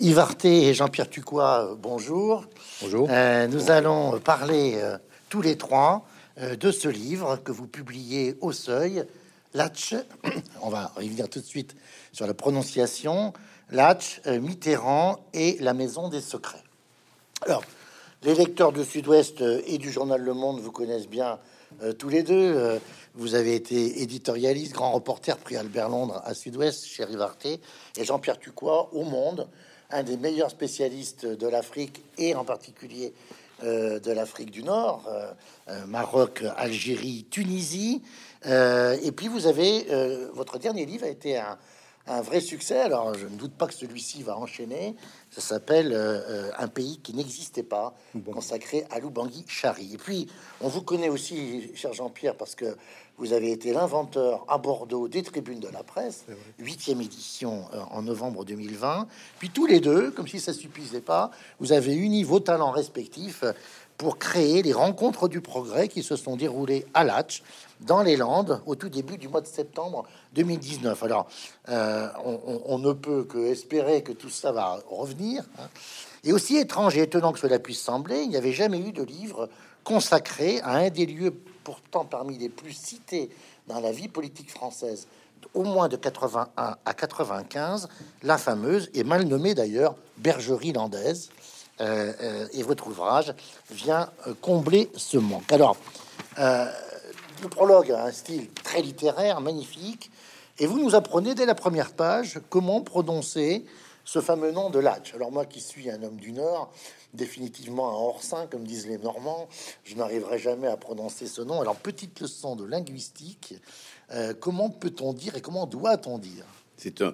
Yves Arté et Jean-Pierre Tucois, euh, bonjour. Bonjour. Euh, nous allons parler euh, tous les trois euh, de ce livre que vous publiez au Seuil, Latch. On va revenir tout de suite sur la prononciation. Latch, Mitterrand et la Maison des Secrets. Alors, les lecteurs de Sud-Ouest et du journal Le Monde vous connaissent bien tous les deux. Vous avez été éditorialiste, grand reporter, prix Albert Londres à Sud-Ouest, chez Rivarté, et Jean-Pierre Tucois au Monde, un des meilleurs spécialistes de l'Afrique et en particulier euh, de l'Afrique du Nord, euh, euh, Maroc, Algérie, Tunisie. Et puis vous avez, votre dernier livre a été un, un vrai succès. Alors, je ne doute pas que celui-ci va enchaîner. Ça s'appelle euh, euh, Un pays qui n'existait pas, consacré à Loubangui Chari. Et puis, on vous connaît aussi, cher Jean-Pierre, parce que vous avez été l'inventeur à Bordeaux des tribunes de la presse, huitième édition euh, en novembre 2020. Puis tous les deux, comme si ça suffisait pas, vous avez uni vos talents respectifs pour créer les rencontres du progrès qui se sont déroulées à Latch, dans les Landes, au tout début du mois de septembre 2019. Alors, euh, on, ne peut que espérer que tout ça va revenir. hein. Et aussi étrange et étonnant que cela puisse sembler, il n'y avait jamais eu de livre consacré à un des lieux pourtant parmi les plus cités dans la vie politique française, au moins de 81 à 95, la fameuse et mal nommée d'ailleurs Bergerie landaise. Euh, euh, et votre ouvrage vient combler ce manque. Alors, le prologue a un style très littéraire, magnifique, et vous nous apprenez dès la première page comment prononcer ce fameux nom de Latch. Alors moi qui suis un homme du Nord, définitivement un hors-saint, comme disent les Normands, je n'arriverai jamais à prononcer ce nom. Alors petite leçon de linguistique, euh, comment peut-on dire et comment doit-on dire? C'est un,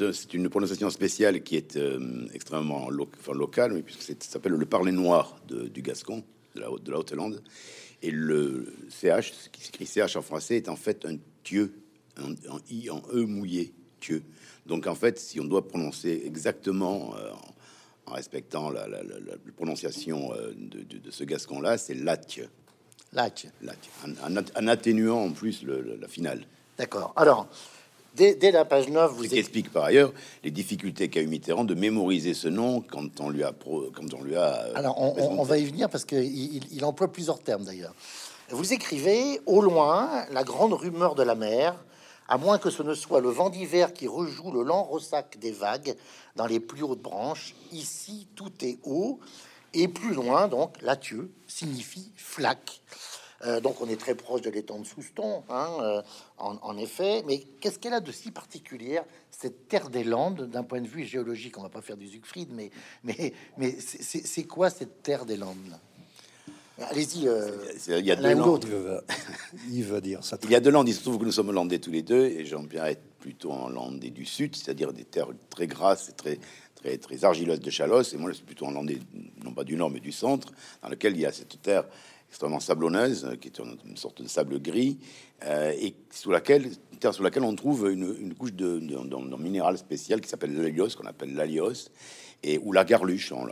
un- une prononciation spéciale qui est euh, extrêmement locale, mais puisque ça s'appelle le parler noir du Gascon, de la, de la Haute-Hollande. Et le CH, ce qui s'écrit CH en français, est en fait un Dieu, un, un I en E mouillé, Dieu. Donc en fait, si on doit prononcer exactement, euh, en, en respectant la, la- la- la prononciation euh, de, de- de ce Gascon-là, c'est Latch. Latch. Latch. En, en- en atténuant en plus le- le- la finale. D'accord. Alors, dès, dès la page 9, vous Ce qui explique par ailleurs les difficultés qu'a eu Mitterrand de mémoriser ce nom quand on lui a pro, quand on lui a. euh, Alors, on, on- présenté. on va y venir parce qu'il il, il emploie plusieurs termes d'ailleurs. Vous écrivez au loin la grande rumeur de la mer, à moins que ce ne soit le vent d'hiver qui rejoue le lent ressac des vagues dans les plus hautes branches. Ici, tout est haut. Et plus loin, donc, latieux signifie flaque. Euh, donc, on est très proche de l'étang de Souston, hein, euh, en, en effet. Mais qu'est-ce qu'elle a de si particulière, cette terre des Landes, d'un point de vue géologique? On va pas faire du Siegfried, mais, mais, mais c'est- quoi cette terre des Landes? Là Allez-y, euh, Il y a deux landes. Il va, il va dire ça. Il y a deux landes. Il se trouve que nous sommes landais tous les deux, et Jean-Pierre est plutôt en landais du sud, c'est-à-dire des terres très grasses et très très très argileuses de Chalosse. Et moi, je suis plutôt en landais, non pas du nord, mais du centre, dans lequel il y a cette terre extrêmement sablonneuse, qui est une, sorte de sable gris, euh, et sous laquelle, terre laquelle on trouve une, couche de, minéral spécial qui s'appelle l'hélios, qu'on appelle l'alios, et ou la garluche en,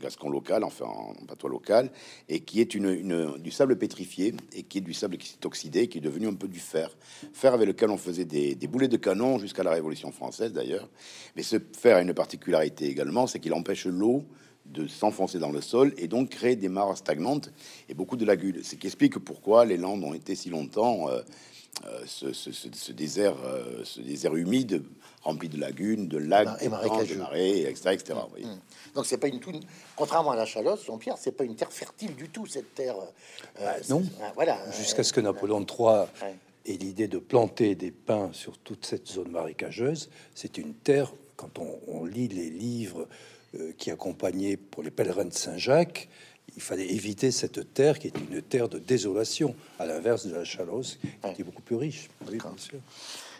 gascon local, enfin en, en patois local, et qui est une, une- du sable pétrifié et qui est du sable qui s'est oxydé, qui est devenu un peu du fer, fer avec lequel on faisait des, des boulets de canon jusqu'à la Révolution française d'ailleurs. Mais ce fer a une particularité également, c'est qu'il empêche l'eau de s'enfoncer dans le sol et donc créer des mares stagnantes et beaucoup de lagunes. Ce qui explique pourquoi les Landes ont été si longtemps euh, euh, ce, ce- ce- ce désert, euh, ce désert humide rempli de lagunes, de lacs, Et de marais, etc., etc. vous voyez. Donc c'est pas une tout, contrairement à la Chalosse, Jean-Pierre, c'est pas une terre fertile du tout cette terre. euh, Bah, c'est- non. ah, voilà. Jusqu'à ce que Napoléon III Ouais. ait l'idée de planter des pins sur toute cette zone marécageuse, c'est une terre, quand on, on lit les livres euh, qui accompagnaient pour les pèlerins de Saint-Jacques, il fallait éviter cette terre qui est une terre de désolation, à l'inverse de la Chalosse, qui était beaucoup plus riche. Oui, bien sûr.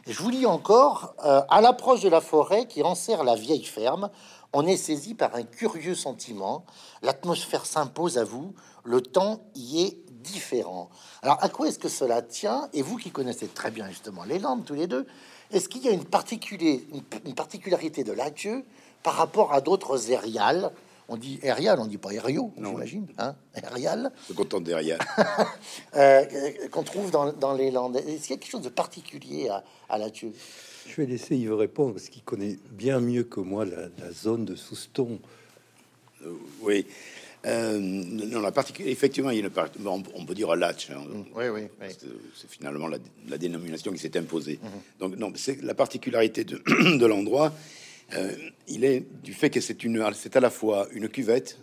Et je vous lis encore, euh, à l'approche de la forêt qui enserre la vieille ferme, on est saisi par un curieux sentiment. L'atmosphère s'impose à vous, le temps y est différent. Alors, à quoi est-ce que cela tient? Et vous qui connaissez très bien justement les Landes, tous les deux, est-ce qu'il y a une, une particularité de l'adieu par rapport à d'autres aériales On dit aérial, on dit pas aério, Non. j'imagine. Hein aérial, Se content derrière. euh, qu'on trouve dans, dans les Landes. Est-ce qu'il y a quelque chose de particulier à, à l'adieu Je vais laisser Yves répondre parce qu'il connaît bien mieux que moi la, zone de Souston. Euh, oui. Euh, non, la particularité, effectivement, il y a une on, peut dire latch. Hein. Mm. oui, oui, C'est finalement la, dénomination qui s'est imposée. Mm-hmm. Donc, non, c'est la particularité de, de l'endroit. Euh, il est du fait que c'est une, c'est à la fois une cuvette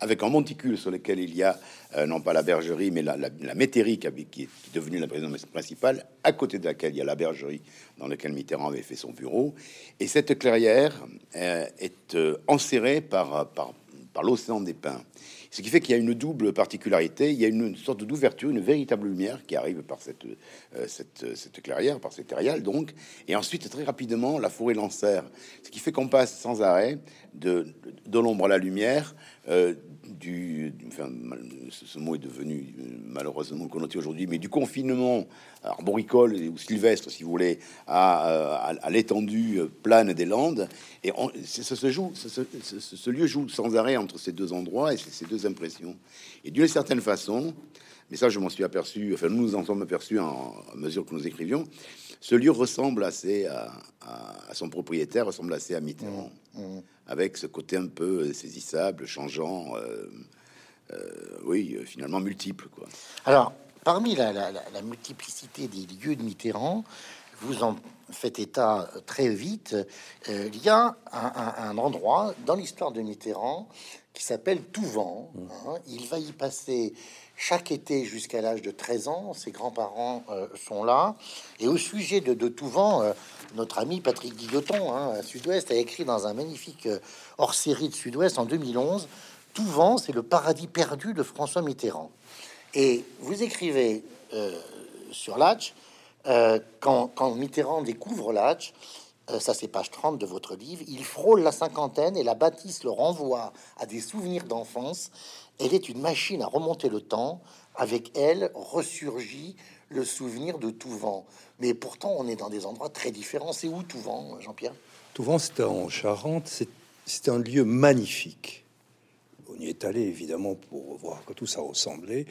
avec un monticule sur lequel il y a euh, non pas la bergerie, mais la, métairie qui, est devenue la résidence principale, à côté de laquelle il y a la bergerie dans laquelle Mitterrand avait fait son bureau. Et cette clairière euh, est enserrée par l'océan des pins. Ce qui fait qu'il y a une double particularité. Il y a une, sorte d'ouverture, une véritable lumière qui arrive par cette, cette, cette, clairière, par cette aériale donc. Et ensuite, très rapidement, la forêt l'enserre. Ce qui fait qu'on passe sans arrêt de, de l'ombre à la lumière, euh, du, enfin, ce mot est devenu euh, malheureusement connoté aujourd'hui, mais du confinement arboricole ou sylvestre, si vous voulez, à, euh, l'étendue plane des Landes. Et on, ça se joue, ce, lieu joue sans arrêt entre ces deux endroits et ces deux impressions. Et d'une certaine façon, mais ça, je m'en suis aperçu, enfin, nous nous en sommes aperçus en, mesure que nous écrivions, ce lieu ressemble assez à, son propriétaire, ressemble assez à Mitterrand, mmh, mmh. Avec ce côté un peu saisissable, changeant, euh, euh, oui, finalement multiple. Quoi. Alors, parmi la, multiplicité des lieux de Mitterrand, vous en faites état très vite, euh, il y a un, endroit dans l'histoire de Mitterrand qui s'appelle Touvent. Mmh. Hein. il va y passer chaque été jusqu'à l'âge de 13 ans. Ses grands-parents euh, sont là. Et au sujet de, de Touvent, euh, notre ami Patrick Guilloton, hein, à Sud-Ouest, a écrit dans un magnifique euh, hors-série de Sud-Ouest en 2011, Touvent, c'est le paradis perdu de François Mitterrand. Et vous écrivez sur l'Atch, quand, quand, Mitterrand découvre l'Atch, ça c'est page 30 de votre livre, il frôle la cinquantaine et la bâtisse le renvoie à des souvenirs d'enfance elle est une machine à remonter le temps. Avec elle ressurgit le souvenir de Touvent. Mais pourtant, on est dans des endroits très différents. C'est où Touvent, Jean-Pierre? Touvent, c'est en Charente. C'est un lieu magnifique. On y est allé évidemment pour voir que tout ça ressemblait.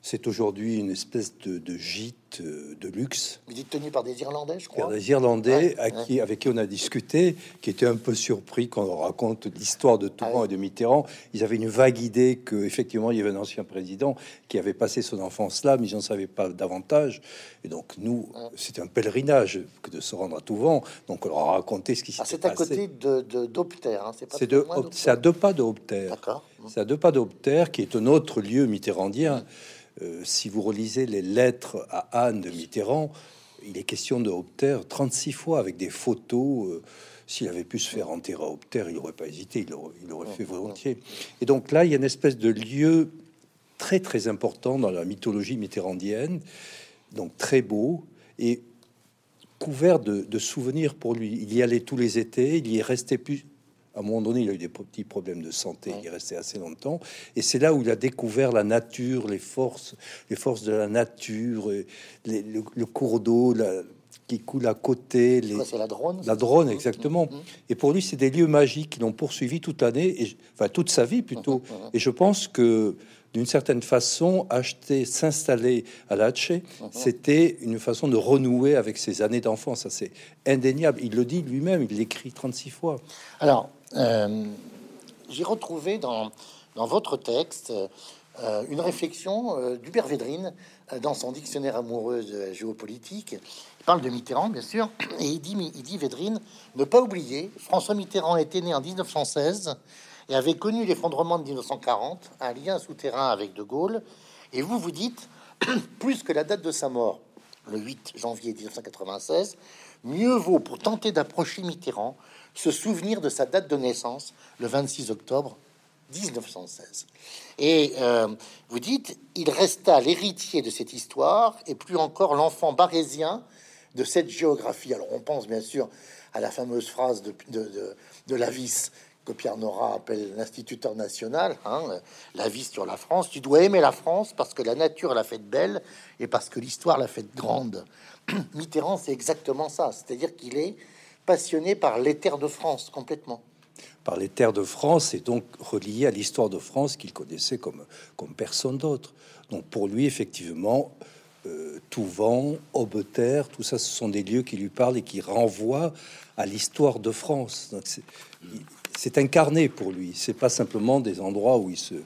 C'est aujourd'hui une espèce de, gîte euh, de luxe. Vous dites tenu par des Irlandais, je crois. des Irlandais à qui, avec qui on a discuté, qui étaient un peu surpris quand on raconte l'histoire de Touran ah et de Mitterrand. Ils avaient une vague idée que effectivement il y avait un ancien président qui avait passé son enfance là, mais ils n'en savaient pas davantage. Et donc nous, c'était un pèlerinage que de se rendre à Touvan. Donc on leur a raconté ce qui s'est passé. C'est à côté de d'Opter. Hein. C'est à deux pas de D'accord. C'est à deux pas d'Opter, qui est un autre lieu mitterrandien. Euh, si vous relisez les lettres à Anne de Mitterrand, il est question de Opter 36 fois avec des photos. Euh, s'il avait pu se faire enterrer à Opter, il n'aurait pas hésité, il aurait, il aurait fait volontiers. Et donc là, il y a une espèce de lieu très très important dans la mythologie mitterrandienne, donc très beau et couvert de, de souvenirs pour lui. Il y allait tous les étés, il y est resté plus à un moment donné, il a eu des petits problèmes de santé. Il est resté assez longtemps. Et c'est là où il a découvert la nature, les forces, les forces de la nature, le, cours d'eau qui coule à côté. Les... C'est la drone La drone, exactement. Mmh, mmh. Et pour lui, c'est des lieux magiques qui l'ont poursuivi toute l'année, et, enfin toute sa vie plutôt. Mmh, et je pense que d'une certaine façon, acheter, s'installer à Lache, c'était une façon de renouer avec ses années d'enfance. Ça, c'est indéniable. Il le dit lui-même, il l'écrit 36 fois. Alors, euh, j'ai retrouvé dans, dans, votre texte euh, une réflexion euh, d'Hubert Védrine dans son dictionnaire amoureux de géopolitique. Il parle de Mitterrand, bien sûr, et il dit, il dit Védrine, ne pas oublier, François Mitterrand était né en 1916 et avait connu l'effondrement de 1940, un lien souterrain avec De Gaulle. Et vous, vous dites, plus que la date de sa mort, le 8 janvier 1996, mieux vaut pour tenter d'approcher Mitterrand se souvenir de sa date de naissance, le 26 octobre 1916. Et euh, vous dites, il resta l'héritier de cette histoire et plus encore l'enfant barésien de cette géographie. Alors on pense bien sûr à la fameuse phrase de, de, de, Lavis que Pierre Nora appelle l'instituteur national, hein, la vie sur la France. Tu dois aimer la France parce que la nature l'a fait belle et parce que l'histoire l'a fait grande. Mitterrand, c'est exactement ça, c'est-à-dire qu'il est passionné par les terres de France complètement. Par les terres de France et donc relié à l'histoire de France qu'il connaissait comme, personne d'autre. Donc pour lui, effectivement, euh, Touvent, Aubeterre, tout ça, ce sont des lieux qui lui parlent et qui renvoient à l'histoire de France. C'est incarné pour lui. C'est pas simplement des endroits où il se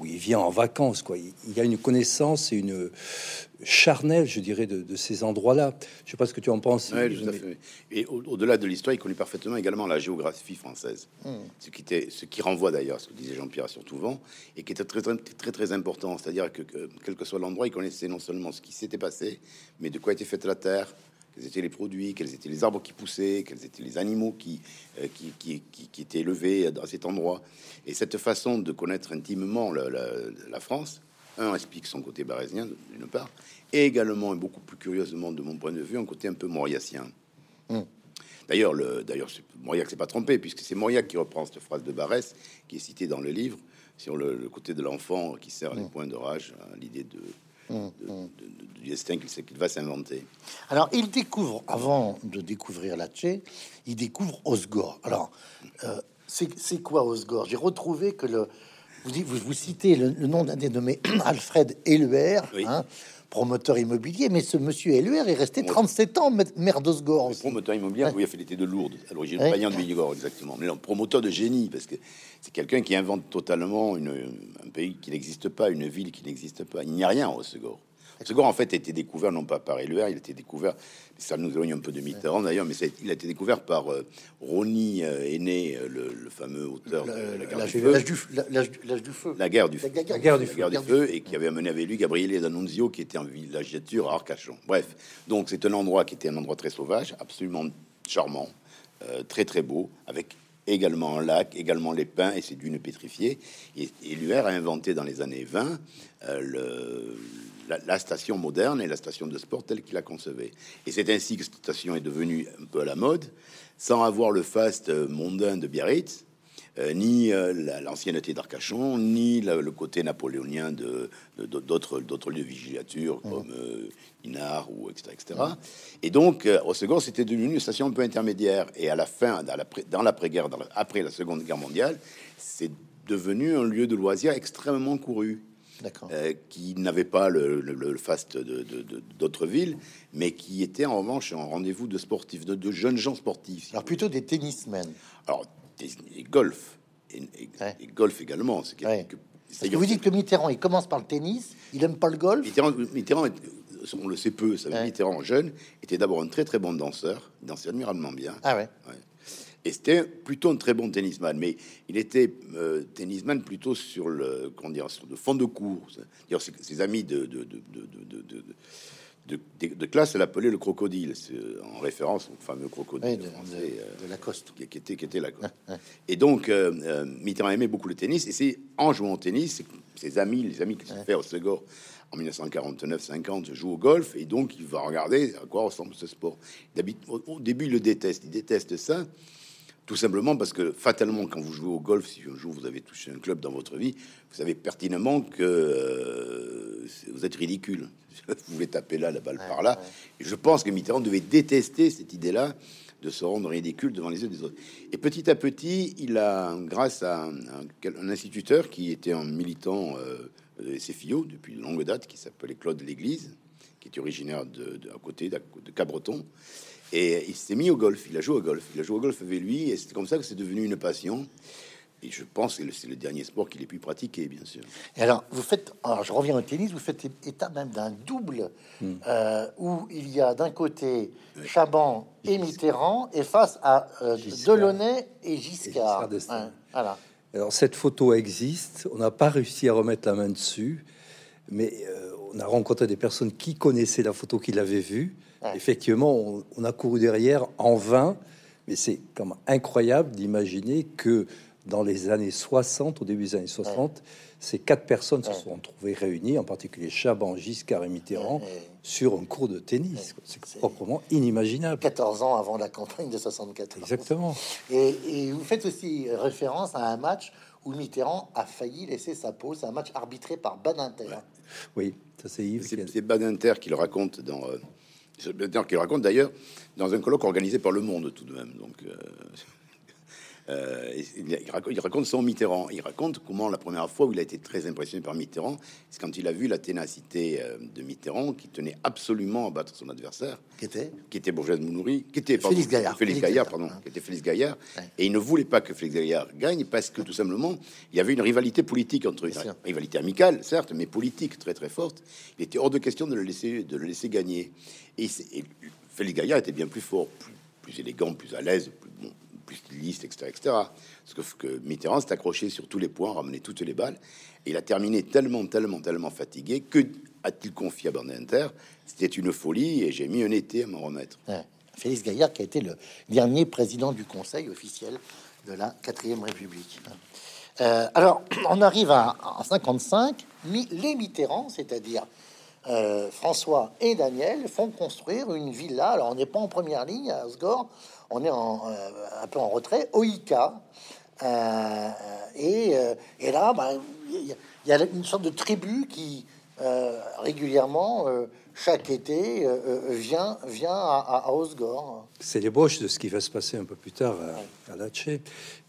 où il vient en vacances. Quoi. Il, y a une connaissance et une charnelle, je dirais, de, de ces endroits-là. Je sais pas ce que tu en penses. Ouais, tout à mais- fait. Et au- au-delà de l'histoire, il connaît parfaitement également la géographie française. Hmm. Ce, qui était, ce qui renvoie d'ailleurs ce que disait Jean-Pierre sur Touvent, et qui était très, très, très, très important. C'est-à-dire que, que, quel que soit l'endroit, il connaissait non seulement ce qui s'était passé, mais de quoi était faite la terre, quels étaient les produits, quels étaient les arbres qui poussaient, quels étaient les animaux qui, euh, qui, qui, qui- qui étaient élevés dans cet endroit. Et cette façon de connaître intimement la, la- la France, un explique son côté barésien, d'une part, et également, et beaucoup plus curieusement de mon point de vue, un côté un peu mauriacien. D'ailleurs, le, d'ailleurs, c'est- Mauriac s'est pas trompé, puisque c'est Mauriac qui reprend cette phrase de Barès, qui est citée dans le livre, sur le, le côté de l'enfant qui sert les points de rage, à l'idée de, de- de- du destin qu'il sait qu'il va s'inventer. Alors, il découvre, avant de découvrir Latché, il découvre Osgore. Alors, euh, c'est quoi Osgore? J'ai retrouvé que le. Vous, vous, vous citez le, le nom d'un dénommé Alfred Éluer, Oui. hein, promoteur immobilier, mais ce monsieur Éluer est resté 37 ans ma- maire d'Osgore promoteur immobilier, oui, il a fait l'été de Lourdes, à l'origine, Ouais. païen de Bigorre, exactement. Mais non, promoteur de génie, parce que c'est quelqu'un qui invente totalement une, un pays qui n'existe pas, une ville qui n'existe pas. Il n'y a rien au Segor. Segor, en fait, a été découvert non pas par Éluer, il a été découvert, ça nous éloigne un peu de Mitterrand d'ailleurs, mais c'est- il a été découvert par euh, Ronny euh, Aîné, euh, le, le fameux auteur de La guerre L'âge du feu. du, du-. La guerre du La feu. La guerre du La feu. guerre du feu et qui avait amené avec lui Gabriele D'Annunzio qui était en villégiature à Arcachon. Bref, donc c'est un endroit qui était un endroit très sauvage, absolument charmant, euh, très très beau, avec également un lac, également les pins et ses dunes pétrifiées. Et, et l'UR a inventé dans les années 20 euh, le, la, la station moderne et la station de sport telle qu'il la concevait. Et c'est ainsi que cette station est devenue un peu à la mode, sans avoir le faste mondain de Biarritz, euh, ni euh, la- l'ancienneté d'Arcachon, ni la- le côté napoléonien de d'autres d'autres lieux de villégiature comme euh, Inard ou etc. etc. Et donc, euh, au second, c'était devenu une station un peu intermédiaire. Et à la fin, dans l'après- dans l'après-guerre, la- après la Seconde Guerre mondiale, c'est devenu un lieu de loisirs extrêmement couru. Euh, qui n'avait pas le, le- le faste d'autres villes, mais qui était en revanche un rendez-vous de sportifs, de, de jeunes gens sportifs. si Alors, plutôt des tennismen. alors, des- et golf. Et, et- Ouais. et golf également. C'est Ouais. vous dites que Mitterrand, il commence par le tennis, il aime pas le golf. Mitterrand, Mitterrand est- on le sait peu, ça, Ouais. Mitterrand jeune était d'abord un très très bon danseur, il dansait admirablement bien. Ah ouais. Ouais. Et c'était plutôt un très bon tennisman, mais il était euh, tennisman plutôt sur le, comment dire, sur le fond de cours. D'ailleurs, ses, ses amis de, classe l'appelaient le crocodile, c'est en référence au fameux crocodile Oui, français. de- euh, de Lacoste. qui, qui était, qui était là. quoi. Et donc, euh, euh, Mitterrand aimait beaucoup le tennis. Et c'est en jouant au tennis, ses amis, les amis qui se fait au Segor en 1949-50, jouent au golf. Et donc, il va regarder à quoi ressemble ce sport. Au début, il le déteste. Il déteste ça. Tout simplement parce que fatalement, quand vous jouez au golf, si un jour vous avez touché un club dans votre vie, vous savez pertinemment que euh, vous êtes ridicule. Vous voulez taper là, la balle par là. Et je pense que Mitterrand devait détester cette idée-là de se rendre ridicule devant les yeux des autres. Et petit à petit, il a, grâce à un, instituteur qui était un militant euh, de SFIO depuis de longue date, qui s'appelait Claude L'Église, qui est originaire de, de- à côté de Cabreton, et il s'est mis au golf. Il a joué au golf. Il a joué au golf avec lui, et c'est comme ça que c'est devenu une passion. Et je pense que c'est le dernier sport qu'il ait pu pratiquer, bien sûr. Et alors, vous faites, alors je reviens au tennis, vous faites état même d'un double euh, où il y a d'un côté Chaban et Mitterrand et face à euh. Delaunay et Giscard Giscard. d'Estaing. Ouais, voilà. Alors cette photo existe, on n'a pas réussi à remettre la main dessus, mais euh, on a rencontré des personnes qui connaissaient la photo, qui l'avaient vue. Ouais. Effectivement, on, on a couru derrière en vain, mais c'est comme incroyable d'imaginer que dans les années 60, au début des années 60, ces quatre personnes se sont trouvées réunies, en particulier Chaban, Giscard et Mitterrand, sur un cours de tennis. C'est C'est- proprement inimaginable. 14 ans avant la campagne de 64. Exactement. Et, et vous faites aussi référence à un match où Mitterrand a failli laisser sa peau. C'est un match arbitré par Badinter. Oui, ça c'est Yves. qui C'est c'est Badinter qui le raconte dans. euh, c'est Badinter qui le raconte d'ailleurs dans un colloque organisé par Le Monde tout de même. Donc, euh, Euh, il, raconte, son Mitterrand. Il raconte comment la première fois où il a été très impressionné par Mitterrand, c'est quand il a vu la ténacité euh, de Mitterrand qui tenait absolument à battre son adversaire, qui était, qui était Bourgeois Mounouri, qui était Félix Gaillard, Félix, Gaillard, pardon, qui était Félix Gaillard, et il ne voulait pas que Félix Gaillard gagne parce que tout simplement il y avait une rivalité politique entre eux, rivalité amicale certes, mais politique très très forte. Il était hors de question de le laisser de le laisser gagner. Et, et Félix Gaillard était bien plus fort, plus, plus élégant, plus à l'aise, plus bon plus styliste, etc., etc. Parce que, Mitterrand s'est accroché sur tous les points, ramené toutes les balles. Et il a terminé tellement, tellement, tellement fatigué que a-t-il confié à Bernard Inter C'était une folie et j'ai mis un été à m'en remettre. Félix Gaillard, qui a été le dernier président du Conseil officiel de la quatrième République. Euh, alors, on arrive à, en 55, les Mitterrand, c'est-à-dire euh, François et Daniel, font construire une villa. Alors, on n'est pas en première ligne à Osgore, on est en, euh, un peu en retrait, Oika. Euh, et, euh, et, là, bah, il y, a une sorte de tribu qui régulièrement, chaque été, vient, vient à, à Osgore. C'est l'ébauche de ce qui va se passer un peu plus tard à, à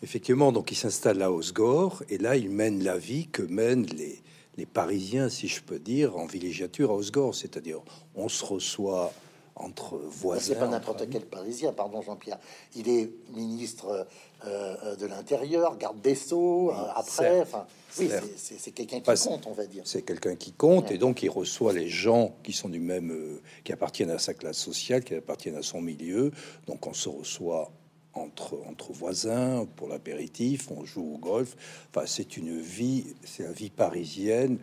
Effectivement, donc il s'installe à Osgore et là, il mène la vie que mènent les, les Parisiens, si je peux dire, en villégiature à Osgore. C'est-à-dire, on se reçoit entre voisins. C'est pas n'importe quel Parisien, pardon Jean-Pierre. Il est ministre euh, de l'Intérieur, garde des Sceaux, euh, après. Enfin, oui, c'est quelqu'un qui compte, on va dire. C'est quelqu'un qui compte, et donc il reçoit les gens qui sont du même, euh, qui appartiennent à sa classe sociale, qui appartiennent à son milieu. Donc on se reçoit entre, entre voisins pour l'apéritif, on joue au golf. Enfin, c'est une vie, c'est la vie parisienne,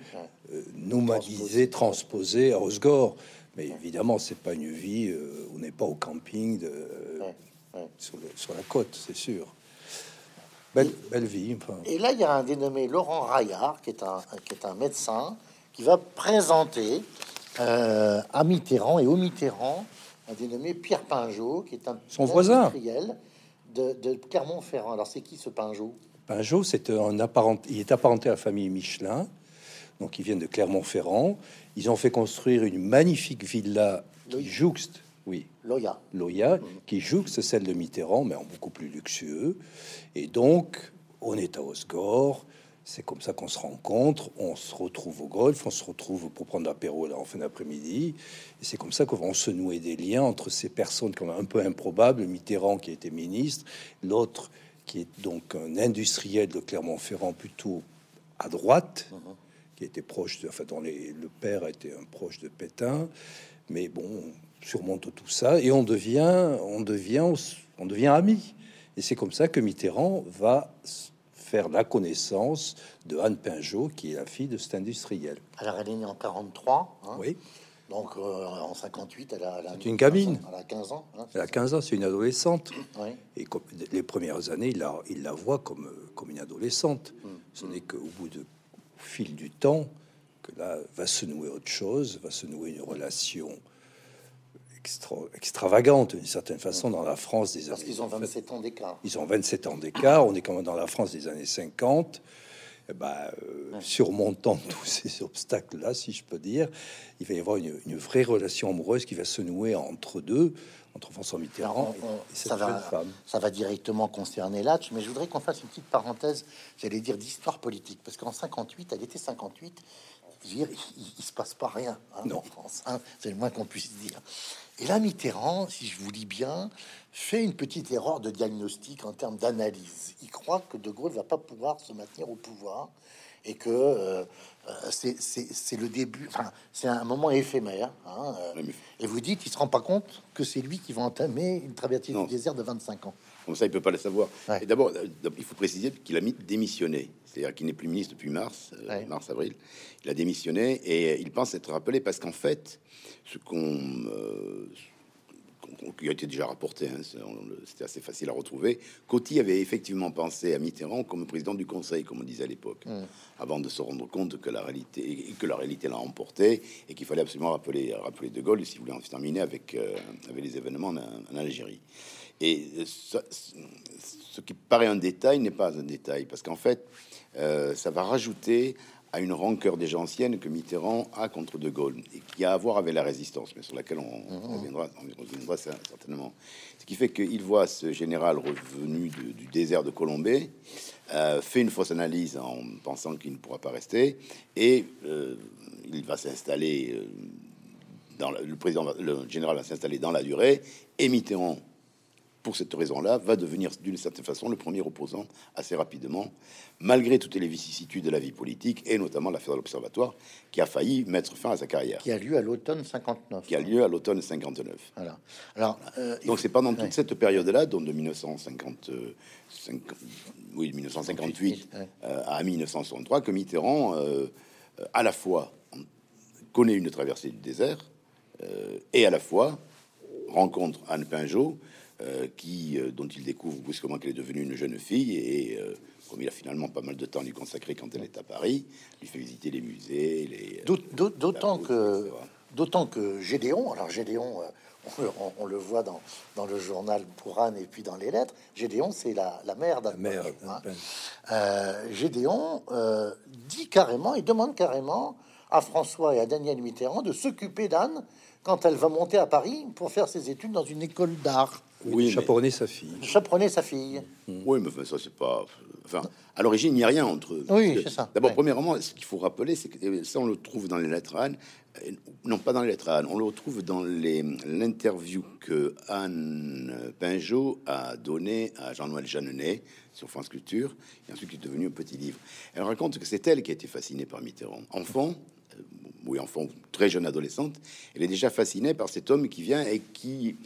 nomadisée, transposée à Osgore. Mais évidemment, c'est pas une vie. Euh, on n'est pas au camping de, Sur, la côte, c'est sûr. Belle, belle vie. Et là, il y a un dénommé Laurent Raillard, qui est un, qui est un médecin, qui va présenter euh, à Mitterrand et au Mitterrand un dénommé Pierre Pinjot, qui est un son voisin de, de Clermont-Ferrand. Alors, c'est qui ce Pinjot? Pinjot, c'est un apparent, il est apparenté à la famille Michelin, donc ils viennent de Clermont-Ferrand. Ils ont fait construire une magnifique villa qui jouxte, oui, Loya, Loya, mmh. qui jouxte celle de Mitterrand, mais en beaucoup plus luxueux. Et donc, on est à Osgore. C'est comme ça qu'on se rencontre, on se retrouve au golf, on se retrouve pour prendre l'apéro là en fin d'après-midi. Et c'est comme ça qu'on va se nouer des liens entre ces personnes comme un peu improbables, Mitterrand qui était ministre, l'autre qui est donc un industriel de Clermont-Ferrand plutôt à droite, mmh qui était proche, de, enfin, dont les, le père était un proche de Pétain. Mais bon, on surmonte tout ça et on devient, on devient, on devient amis. Et c'est comme ça que Mitterrand va faire la connaissance de Anne Pinjot, qui est la fille de cet industriel. Alors, elle est née en 43. Hein oui. Donc, euh, en 58, elle a, une gamine. Elle a 15 ans. Hein, elle a 15 ans, c'est une adolescente. Et comme, les premières années, il la, il la voit comme, comme une adolescente. Mm. Ce n'est qu'au bout de au fil du temps que là va se nouer autre chose, va se nouer une relation extra, extravagante d'une certaine façon dans la France des Parce qu'ils ont 27 ans d'écart. Ils ont 27 ans d'écart. On est quand même dans la France des années 50. Et bah, euh, surmontant tous ces obstacles-là, si je peux dire, il va y avoir une, une, vraie relation amoureuse qui va se nouer entre deux, entre François Mitterrand et, cette ça va, femme. Ça va directement concerner Latch, mais je voudrais qu'on fasse une petite parenthèse, j'allais dire d'histoire politique, parce qu'en 58, à l'été 58, il, il, se passe pas rien hein, en France, hein, c'est le moins qu'on puisse dire. Et là, Mitterrand, si je vous dis bien, fait une petite erreur de diagnostic en termes d'analyse. Il croit que De Gaulle va pas pouvoir se maintenir au pouvoir et que euh, euh, c'est le début, enfin, c'est un moment éphémère. Hein, euh, et vous dites, il se rend pas compte que c'est lui qui va entamer une traversée du désert de 25 ans. Comme ça, il peut pas le savoir. Et d'abord, il faut préciser qu'il a mis démissionné, c'est-à-dire qu'il n'est plus ministre depuis mars, mars-avril. Il a démissionné et il pense être rappelé parce qu'en fait, ce qu'on qui a été déjà rapporté, hein, c'était assez facile à retrouver. Coty avait effectivement pensé à Mitterrand comme président du Conseil, comme on disait à l'époque, avant de se rendre compte que la réalité, que la réalité l'a emporté et qu'il fallait absolument rappeler, rappeler De Gaulle si vous voulez en terminer avec, euh, avec les événements en, Algérie. Et ce qui paraît un détail n'est pas un détail, parce qu'en fait, euh, ça va rajouter à une rancœur déjà ancienne que Mitterrand a contre De Gaulle et qui a à voir avec la résistance, mais sur laquelle on, on reviendra, on reviendra cer- certainement. Ce qui fait qu'il voit ce général revenu de- du désert de Colombay, euh, fait une fausse analyse en pensant qu'il ne pourra pas rester, et euh, il va s'installer. dans la- le président, le général va s'installer dans la durée, et Mitterrand pour cette raison-là, va devenir d'une certaine façon le premier opposant assez rapidement, malgré toutes les vicissitudes de la vie politique, et notamment l'affaire de l'Observatoire, qui a failli mettre fin à sa carrière, Qui a lieu à l'automne 59. qui a lieu à l'automne 59. Voilà. Alors, euh, Donc faut- c'est pendant toute ouais. cette période-là, donc de 1950, euh, 50 oui, 1958 Ouais. euh, à 1963, que Mitterrand, euh, à la fois connaît une traversée du désert et à la fois rencontre Anne Pinjot, euh, qui, euh, dont il découvre brusquement qu'elle est devenue une jeune fille et euh, comme il a finalement pas mal de temps à lui consacrer quand elle est à Paris, lui fait visiter les musées, les D'aut- d'aut- D'autant que, d'autant que Gédéon, alors Gédéon, on, le- on- on le voit dans, dans le journal pour Anne et puis dans les lettres, Gédéon, c'est la, la mère d'Anne mère hein. Euh, Gédéon euh, dit carrément, il demande carrément à François et à Daniel Mitterrand de s'occuper d'Anne quand elle va monter à Paris pour faire ses études dans une école d'art. Oui, mais- chaperonner sa fille. chaperonner sa fille. Oui, mais enfin, ça, c'est pas. Enfin, à l'origine, il n'y a rien entre eux. Oui, c'est ça, D'abord, ouais. premièrement, ce qu'il faut rappeler, c'est que euh, ça, on le trouve dans les lettres à Anne. euh, Non, pas dans les lettres à Anne. On le retrouve dans l'interview que Anne Pinjot a donné à Jean-Noël Jeannenet sur France Culture, et ensuite qui est devenu un petit livre. Elle raconte que c'est elle qui a été fascinée par Mitterrand. Enfant, oui, enfant, très jeune adolescente, elle est déjà fascinée par cet homme qui vient et qui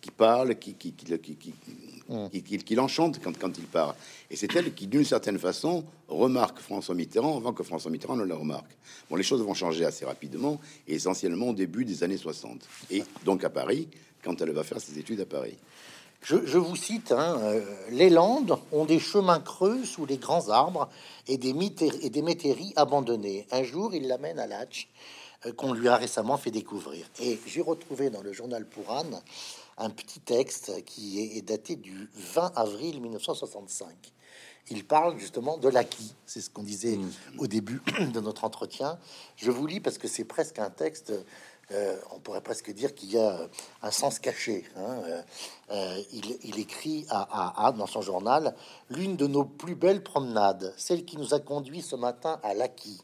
qui parle, qui, qui, qui, qui, qui, qui- l'enchante quand, quand il parle. Et c'est elle qui, d'une certaine façon, remarque François Mitterrand avant que François Mitterrand ne la remarque. Bon, les choses vont changer assez rapidement, et essentiellement au début des années 60. Et donc à Paris, quand elle va faire ses études à Paris. Je, je vous cite, hein, euh, les Landes ont des chemins creux sous les grands arbres et des, et des métairies abandonnées. Un jour, il l'amène à Latch, euh, qu'on lui a récemment fait découvrir. Et j'ai retrouvé dans le journal pour Anne un petit texte qui est, est daté du 20 avril 1965. Il parle justement de l'acquis. C'est ce qu'on disait au début de notre entretien. Je vous lis parce que c'est presque un texte. Euh, on pourrait presque dire qu'il y a euh, un sens caché. hein. Euh, il, écrit à, à dans son journal l'une de nos plus belles promenades, celle qui nous a conduit ce matin à l'acquis.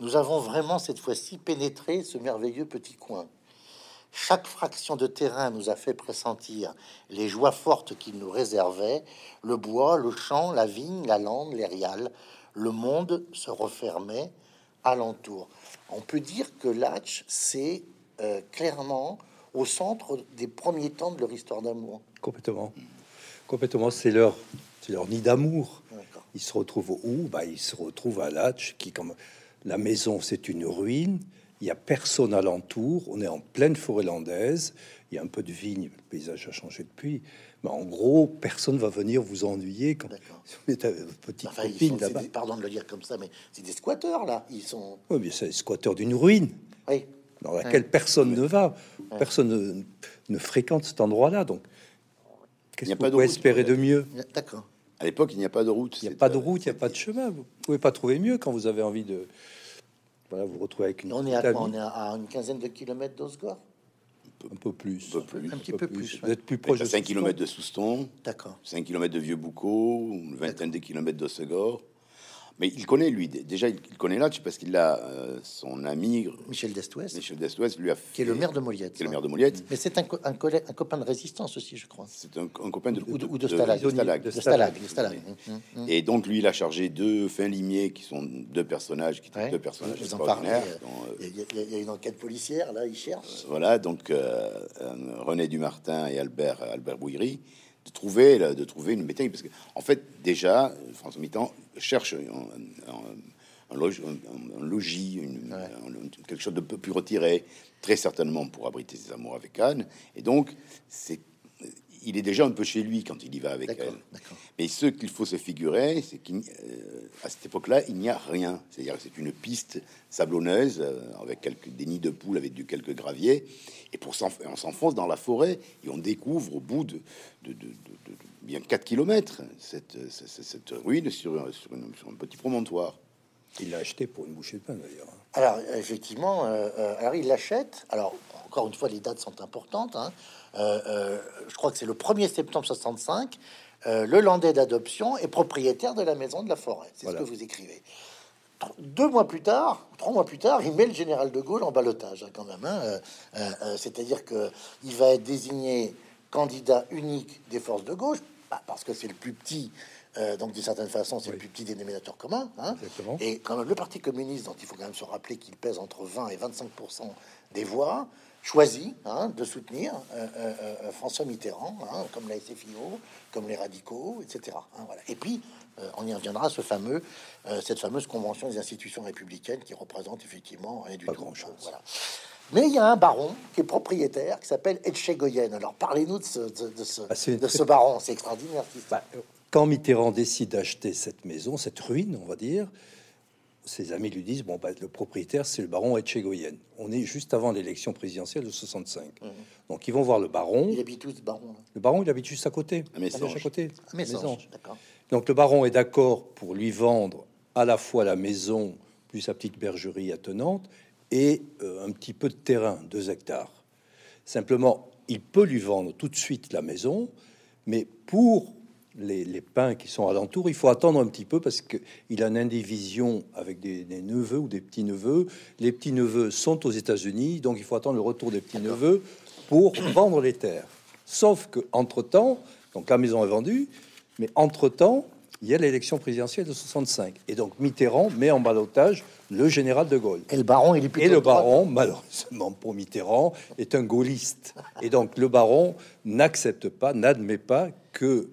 Nous avons vraiment cette fois-ci pénétré ce merveilleux petit coin. Chaque fraction de terrain nous a fait pressentir les joies fortes qu'il nous réservait, le bois, le champ, la vigne, la lande, les riales. Le monde se refermait alentour. On peut dire que Latch, c'est euh, clairement au centre des premiers temps de leur histoire d'amour. Complètement. Complètement. C'est leur, leur nid d'amour. Ils se retrouvent où? Bah, Ils se retrouvent à Latch, qui, comme la maison, c'est une ruine. Il n'y a personne alentour. On est en pleine forêt landaise. Il y a un peu de vigne. Le paysage a changé depuis. Mais en gros, personne va venir vous ennuyer quand vous êtes avec votre petite Enfin, copine là-bas. des- pardon de le dire comme ça, mais c'est des squatteurs là. Ils sont, Oui, mais c'est le squatteur d'une ruine oui, dans laquelle personne ne va. Personne ne, ne fréquente cet endroit-là. Donc, Il qu'est-ce n'y a que pas vous de pouvez route, espérer de mieux? D'accord. À l'époque, il n'y a pas de route. Il n'y a pas de route, il n'y a pas de chemin. Vous pouvez pas trouver mieux quand vous avez envie de voilà, vous retrouver avec une On est à On est à à une quinzaine de kilomètres d'Osgore? Un peu plus. Un peu plus. Un petit peu plus, Vous êtes plus proche de à 5 Souston. km de Souston, D'accord. 5 km de Vieux-Boucau, une vingtaine de kilomètres d'Ossegor. Mais il connaît, lui, déjà, il connaît Latch parce qu'il a euh, son ami Michel Destouest, Michel Destouest lui a qui est le fait- maire de Moliette. qui est le maire de Moliette. Mais c'est un, co- un, collègue- un copain de résistance aussi, je crois. C'est un, un copain de, Ou de, ou de Stalag. de Stalag. De Stalag, de Stalag. Hum, hum. Et donc, lui, il a chargé deux fins limiers qui sont deux personnages, qui Ouais. deux personnages extraordinaires. euh, dont, euh, Il y, a- il y a- il une enquête policière, là, ils cherchent. voilà, donc euh, euh, René Dumartin et Albert Albert Bouillerie, de trouver de trouver une méthode parce que en fait déjà François Mitterrand cherche un, un- un loge- un- un logis, une- quelque chose de peu plus retiré, très certainement pour abriter ses amours avec Anne, et donc c'est il est déjà un peu chez lui quand il y va avec elle. Mais ce qu'il faut se figurer, c'est qu'à cette époque-là, il n'y a rien. C'est-à-dire que c'est une piste sablonneuse euh, avec quelques des nids de poules avec du quelques graviers. Et pour on s'enfonce dans la forêt et on découvre au bout de, de, de- de- de- de bien 4 kilomètres cette, cette, cette ruine sur, un- sur, une- sur un petit promontoire. Il l'a acheté pour une bouchée de pain d'ailleurs. Alors, effectivement, euh, euh, alors il l'achète. Alors, encore une fois, les dates sont importantes. hein. Euh, euh, je crois que c'est le 1er septembre 65. Euh, le Landais d'adoption est propriétaire de la maison de la forêt. C'est Voilà. ce que vous écrivez. Deux mois plus tard, trois mois plus tard, il met le général de Gaulle en balotage, hein, quand même. hein. Euh, euh, C'est-à-dire que il va être désigné candidat unique des forces de gauche, bah, parce que c'est le plus petit. donc, d'une certaine façon, c'est le plus petit dénominateur commun. hein. Et quand même, le Parti communiste, dont il faut quand même se rappeler qu'il pèse entre 20 et 25% des voix, choisit hein, de soutenir euh, euh, euh, François Mitterrand, hein, comme la SFIO, comme les radicaux, etc. hein, voilà. Et puis, euh, on y reviendra, ce fameux, cette fameuse convention des institutions républicaines qui représente effectivement rien du Pas tout. grand-chose. Voilà. Mais il y a un baron qui est propriétaire, qui s'appelle Etchegoyen. Alors, parlez-nous de ce, de, de ce, Ah, de ce baron, c'est extraordinaire. Bah, quand Mitterrand décide d'acheter cette maison, cette ruine, on va dire, ses amis lui disent bon, bah, le propriétaire, c'est le baron Etchegoyen. On est juste avant l'élection présidentielle de 65. Donc ils vont voir le baron. Il habite où, ce baron Le baron, il habite juste à côté. À habite à côté. D'accord. Donc le baron est d'accord pour lui vendre à la fois la maison plus sa petite bergerie attenante et euh, un petit peu de terrain, deux hectares. Simplement, il peut lui vendre tout de suite la maison, mais pour les, les pins qui sont alentours, il faut attendre un petit peu parce qu'il a une indivision avec des, des neveux ou des petits-neveux. Les petits-neveux sont aux États-Unis, donc il faut attendre le retour des petits-neveux pour vendre les terres. Sauf que entre-temps, donc la maison est vendue, mais entre-temps, il y a l'élection présidentielle de 65. Et donc Mitterrand met en balotage le général de Gaulle. Et le baron, il est plutôt Et le de droite. baron, malheureusement pour Mitterrand, est un gaulliste. Et donc le baron n'accepte pas, n'admet pas que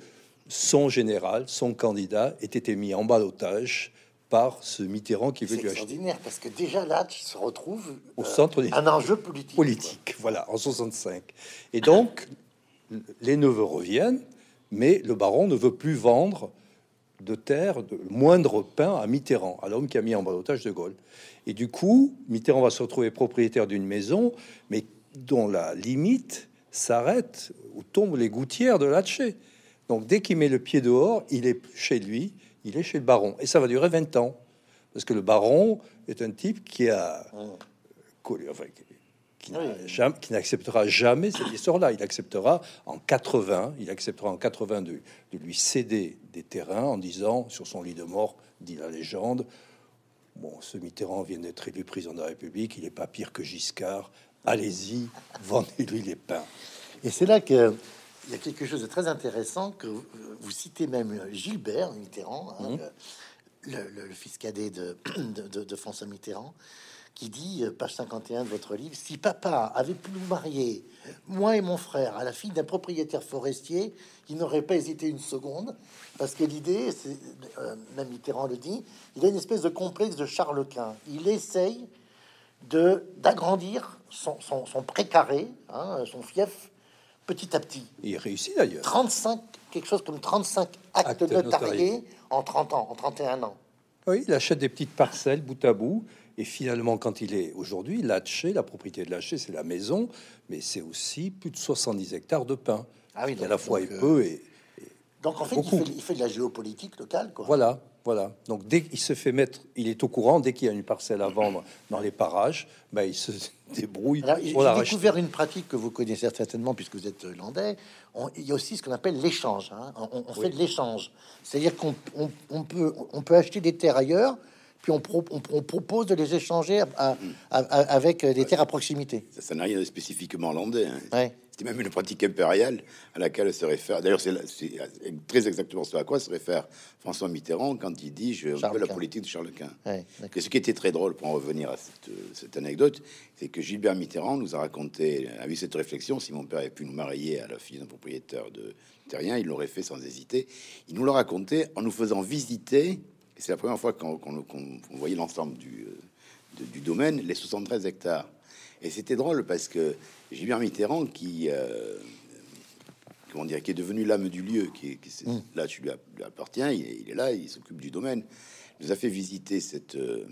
son général, son candidat, ait été mis en balotage par ce Mitterrand qui veut C'est lui acheter extraordinaire parce que déjà là, tu se retrouves Au euh, centre des- un enjeu politique. politique. Voilà, en 65. Et donc, les neveux reviennent, mais le baron ne veut plus vendre de terre, de moindre pain à Mitterrand, à l'homme qui a mis en balotage de Gaulle. Et du coup, Mitterrand va se retrouver propriétaire d'une maison, mais dont la limite s'arrête où tombent les gouttières de Latché. Donc, dès qu'il met le pied dehors, il est chez lui, il est chez le baron. Et ça va durer 20 ans. Parce que le baron est un type qui a enfin, qui- jamais- qui n'acceptera jamais cette histoire-là. Il acceptera en 80, il acceptera en 82 de lui céder des terrains en disant, sur son lit de mort, dit la légende, bon, ce Mitterrand vient d'être élu président de la République, il n'est pas pire que Giscard, allez-y, vendez-lui les pains. Et c'est là que il y a quelque chose de très intéressant que vous, vous citez même Gilbert Mitterrand, hein, le, le- le fils cadet de, de, de- de François Mitterrand, qui dit, euh, page 51 de votre livre, si papa avait pu nous marier, moi et mon frère, à la fille d'un propriétaire forestier, il n'aurait pas hésité une seconde, parce que l'idée, c'est, euh, même Mitterrand le dit, il a une espèce de complexe de Charles Quint. Il essaye de d'agrandir son, son, son précaré, hein, son fief, petit à petit. Et il réussit d'ailleurs. 35, quelque chose comme 35 actes, Actes notariés notariés. en 30 ans, en 31 ans. Oui, il achète des petites parcelles bout à bout. Et finalement, quand il est aujourd'hui, Latché, la propriété de Latché, c'est la maison, mais c'est aussi plus de 70 hectares de pain. Ah oui, à la fois donc, est euh, peu et, Donc en fait, il fait, il fait de la géopolitique locale, quoi. Voilà, voilà. Donc dès qu'il se fait mettre, il est au courant, dès qu'il y a une parcelle à vendre dans les parages, ben, il se débrouille Alors, j'ai découvert une pratique que vous connaissez certainement puisque vous êtes landais. On- il y a aussi ce qu'on appelle l'échange. hein. On, on fait de l'échange, c'est-à-dire qu'on on, on peut on peut acheter des terres ailleurs, puis on, pro- on- on propose de les échanger à- à- à- avec des terres à proximité. Ça, ça n'a rien de spécifiquement landais. hein. Ouais. C'était même une pratique impériale à laquelle se réfère. D'ailleurs, c'est très exactement ce à quoi se réfère François Mitterrand quand il dit Je veux la politique de Charles Quint. Ouais. Et ce qui était très drôle, pour en revenir à cette, cette anecdote, c'est que Gilbert Mitterrand nous a raconté, a eu cette réflexion si mon père avait pu nous marier à la fille d'un propriétaire de terrien, il l'aurait fait sans hésiter. Il nous l'a raconté en nous faisant visiter, et c'est la première fois qu'on qu'on- qu'on voyait l'ensemble du, euh, du domaine, les 73 hectares. Et c'était drôle parce que Gilbert Mitterrand, qui, euh, comment dire, qui est devenu l'âme du lieu, qui, est- c'est- là, tu lui, app- lui appartiens, il est, il est là, il s'occupe du domaine, nous a fait visiter cette, euh,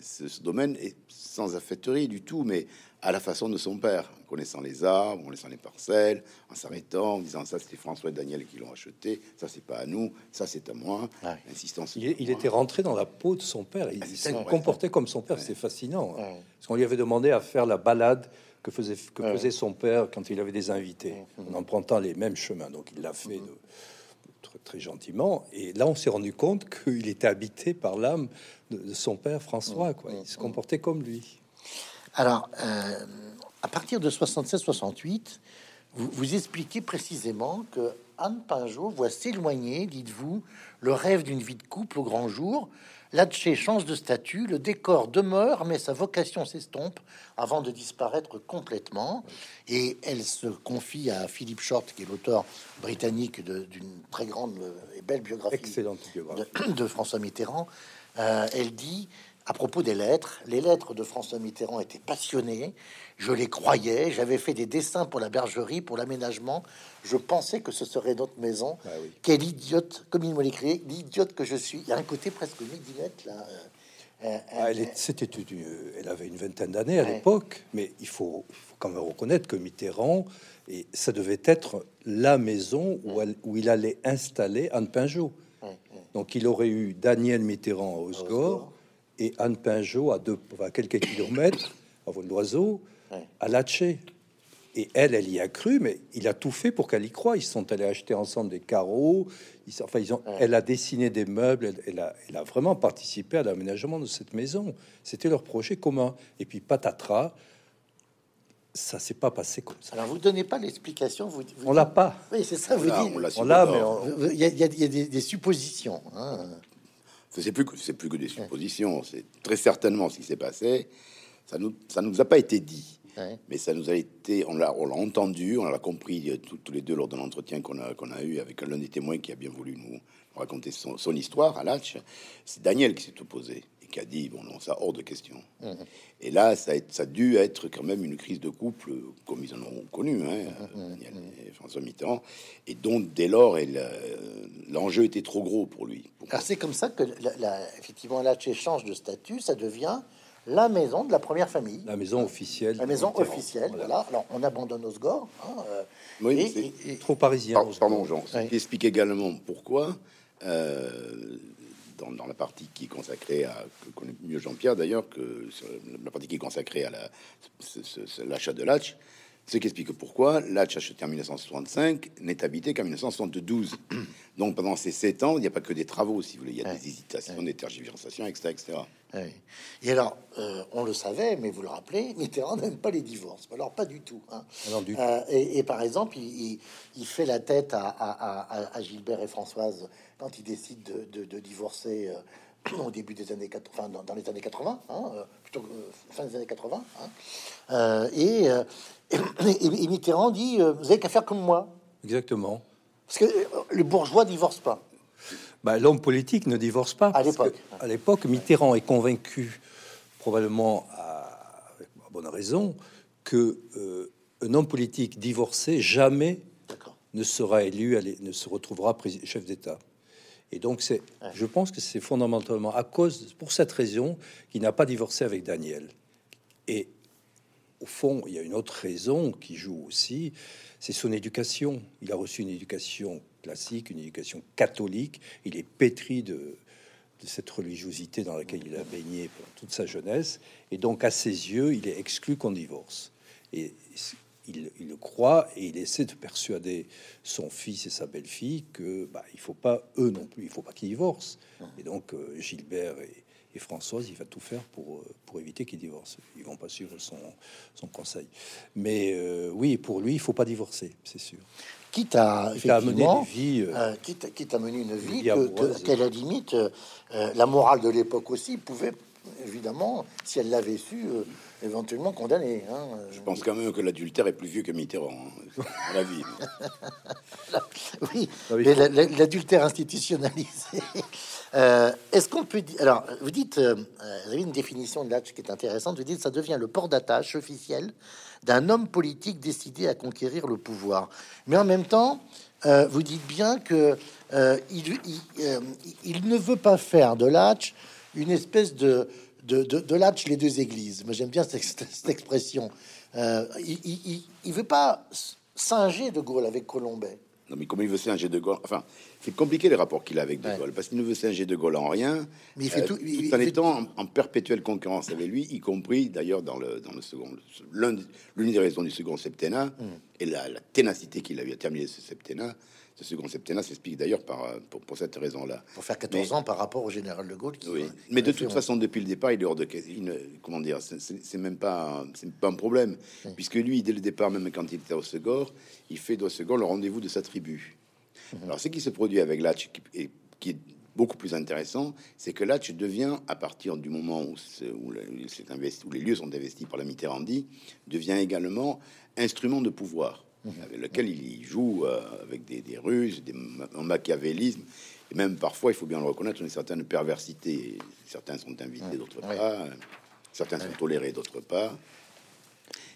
ce, ce domaine et sans affecterie du tout, mais à la façon de son père, en connaissant les arbres, en laissant les parcelles, en s'arrêtant, en disant ça c'était François et Daniel qui l'ont acheté, ça c'est pas à nous, ça c'est à moi. Ouais. Insistance. Il, il était rentré dans la peau de son père. Il, Ah, c'est se comportait comme son père. C'est fascinant. hein. Ouais. Parce qu'on lui avait demandé à faire la balade que faisait, que faisait son père quand il avait des invités, en empruntant les mêmes chemins. Donc il l'a fait de- très, très gentiment. Et là, on s'est rendu compte qu'il était habité par l'âme de, de son père François. Quoi. Il se comportait comme lui. Alors, euh, à partir de 76-68, vous, vous expliquez précisément que Anne Pinjot voit s'éloigner, dites-vous, le rêve d'une vie de couple au grand jour. Latché change de statut, le décor demeure, mais sa vocation s'estompe avant de disparaître complètement. Et elle se confie à Philippe Short, qui est l'auteur britannique d'une très grande et belle biographie Excellente biographie. de, de François Mitterrand, euh, elle dit à propos des lettres, les lettres de François Mitterrand étaient passionnées, je les croyais, j'avais fait des dessins pour la bergerie, pour l'aménagement, je pensais que ce serait notre maison. Ah oui. Quelle idiote, comme il me l'écrit, l'idiote que je suis. Il y a un côté presque midinette là. euh, euh, Ah, elle, euh, c'était une- elle avait une vingtaine d'années à Ouais. l'époque, mais il faut, il faut quand même reconnaître que Mitterrand, et ça devait être la maison où, elle- où il allait installer Anne Pinjot. ouais, ouais. Donc il aurait eu Daniel Mitterrand à Osgore. Et Anne Pinjot à, deux, à quelques kilomètres, à vol d'oiseau, Ouais. à Latché. Et elle, elle y a cru, mais il a tout fait pour qu'elle y croie. Ils sont allés acheter ensemble des carreaux. Ils, sont- enfin, ils ont, Ouais. Elle a dessiné des meubles. Elle, elle a, elle a vraiment participé à l'aménagement de cette maison. C'était leur projet commun. Et puis patatras, ça s'est pas passé comme ça. Alors vous donnez pas l'explication, vous, vous On l'a pas. Oui, c'est ça, On vous on l'a mais on- Il y a, il y a- il y a des, des suppositions. hein. C'est plus que c'est plus que des suppositions. C'est très certainement ce qui s'est passé. Ça nous ça nous a pas été dit, Ouais. mais ça nous a été. On l'a on l'a entendu, on l'a compris euh, tous les deux lors de l'entretien qu'on a qu'on a eu avec l'un des témoins qui a bien voulu nous raconter son, son histoire à Latch. C'est Daniel qui s'est opposé qui a dit bon non ça hors de question. Et là ça a, ça a dû être quand même une crise de couple comme ils en ont connu, hein, Daniel et François Mitterrand, et donc dès lors elle, euh, l'enjeu était trop gros pour lui. Alors c'est comme ça que, la, la- effectivement, là, tu change de statut, ça devient la maison de la première famille, La maison officielle. la maison officielle. Voilà. Voilà. Alors on abandonne Osgore. hein, euh, Oui, et- c'est- et- et- Trop parisien. Par- Pardon, Jean. Oui. explique également pourquoi, euh, dans, dans la partie qui est consacrée à, que connaît mieux Jean-Pierre d'ailleurs, que sur la partie qui est consacrée à la- l'achat de Latch, ce qui explique pourquoi Latch acheté en 1965 n'est habité qu'en 1972. Donc pendant ces sept ans, il n'y a pas que des travaux, si vous voulez, il y a Ouais. des hésitations, des tergiversations, etc. etc. Oui. Et alors, euh, on le savait, mais vous le rappelez, Mitterrand n'aime pas les divorces. Alors, pas du tout. hein. Non, du Euh, et, et par exemple, il, il- il fait la tête à, à- à- à Gilbert et Françoise quand il décide de, de- de divorcer euh, au début des années 80, dans, dans les années 80, hein, euh, plutôt que fin des années 80. hein. Et, et- et Mitterrand dit Vous avez qu'à faire comme moi. Exactement. Parce que les bourgeois divorcent pas. Bah, L'homme politique ne divorce pas. parce l'époque. que, À l'époque, Mitterrand est convaincu, probablement à, avec bonne raison, que euh, un homme politique divorcé jamais ne sera élu, à ne se retrouvera chef d'État. Et donc, c'est, je pense que c'est fondamentalement à cause, pour cette raison, qu'il n'a pas divorcé avec Daniel. Et au fond, il y a une autre raison qui joue aussi, c'est son éducation. Il a reçu une éducation classique, une éducation catholique. Il est pétri de, de cette religiosité dans laquelle il a baigné pendant toute sa jeunesse. Et donc, à ses yeux, il est exclu qu'on divorce. Et il, il le croit et il essaie de persuader son fils et sa belle-fille que bah, il faut pas eux non plus, il faut pas qu'ils divorcent. Et donc euh, Gilbert et, et Françoise, il va tout faire pour euh, pour éviter qu'ils divorcent. Ils vont pas suivre son son conseil. Mais euh, oui, pour lui, il faut pas divorcer, c'est sûr. Quitte à, Quitte à mener effectivement, des vies, euh, quitte, quitte à mener une vie vie que, amoureuse. que- qu'à la limite, euh, euh, la morale de l'époque aussi pouvait, évidemment, si elle l'avait su, euh, éventuellement condamner. hein. Je pense quand même que l'adultère est plus vieux que Mitterrand, hein, à la vie. Oui, mais l'adultère institutionnalisé. Euh, Est-ce qu'on peut Alors, vous dites, euh, euh, avez une définition de l'âge qui est intéressante. Vous dites, ça devient le port d'attache officiel d'un homme politique décidé à conquérir le pouvoir. Mais en même temps, vous dites bien que il, ne veut pas faire de l'âge une espèce de de, de, les deux églises. Moi, j'aime bien cette, expression. Il, il veut pas singer De Gaulle avec Colombet. Non, mais comme il veut singer De Gaulle, enfin, c'est compliqué les rapports qu'il a avec De Ouais. Gaulle, parce qu'il ne veut singer De Gaulle en rien, Mais il fait tout- il- il en étant en, en perpétuelle concurrence avec lui, y compris d'ailleurs dans le, dans le second. L'une des raisons du second septennat Mm. et la, la ténacité qu'il a eu à terminer ce septennat. Ce second septennat s'explique d'ailleurs par, euh, pour, pour cette raison-là. Pour faire 14 Mais- ans par rapport au général de Gaulle. Qui, Oui, mais de toute façon, depuis le départ, il est hors de ne- comment dire, c'est- même pas, c'est pas un problème, puisque lui, dès le départ, même quand il était au Segor, il fait de Segor le rendez-vous de sa tribu. Alors, ce qui se produit avec Latch, qui, et qui est beaucoup plus intéressant, c'est que Latch devient, à partir du moment où, où, investi- où les lieux sont investis par la Mitterrandi, devient également instrument de pouvoir, avec lequel il joue euh, avec des, des ruses, des, ma- un machiavélisme, et même parfois, il faut bien le reconnaître, une certaine perversité. Certains sont invités, d'autres Ouais. pas. Certains sont tolérés, d'autres pas.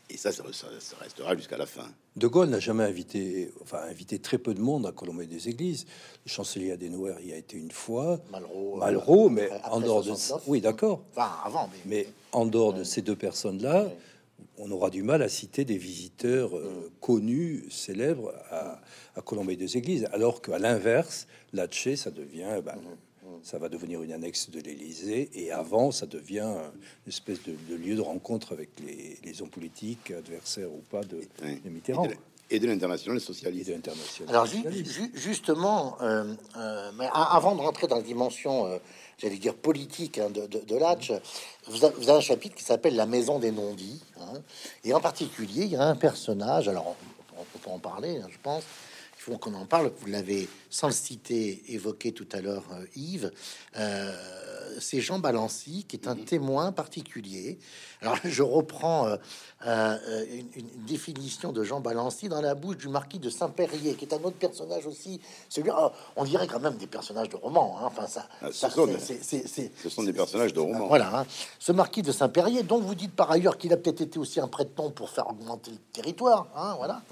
Et ça, ça, ça- ça restera jusqu'à la fin. De Gaulle n'a jamais invité, enfin invité très peu de monde à Colombey des Églises. Le chancelier Adenauer y a été une fois, Malraux, euh, Malraux, mais après en dehors de, 69. oui, d'accord. Enfin, avant, mais, Mais en dehors de ces deux personnes-là, on aura du mal à citer des visiteurs euh, connus, célèbres à, à Colombey des Églises, alors qu'à l'inverse, Latché, ça devient, ben, ça va devenir une annexe de l'Élysée, et avant, ça devient une espèce de, de lieu de rencontre avec les, les hommes politiques, adversaires ou pas de, Mitterrand. Et de, l'international et socialiste. Alors ju- ju- justement, euh, euh, mais avant de rentrer dans la dimension, euh, j'allais dire politique hein, de, de, Latch, vous avez, un chapitre qui s'appelle La Maison des non-dits, hein, et en particulier, il y a un personnage. Alors, on, on peut en parler, hein, je pense. Faut qu'on en parle. Vous l'avez, sans le citer, évoqué tout à l'heure, euh, Yves. Euh, c'est Jean Balancy qui est un témoin particulier. Alors, je reprends euh, une, une définition de Jean Balancy dans la bouche du marquis de Saint-Périer, qui est un autre personnage aussi. Celui, oh, on dirait quand même des personnages de romans. hein. Enfin, ça, Ah, ce ça, sont des- Ce sont des personnages de romans. voilà, hein. ce marquis de Saint-Périer, dont vous dites par ailleurs qu'il a peut-être été aussi un prête-nom pour faire augmenter le territoire. hein, voilà.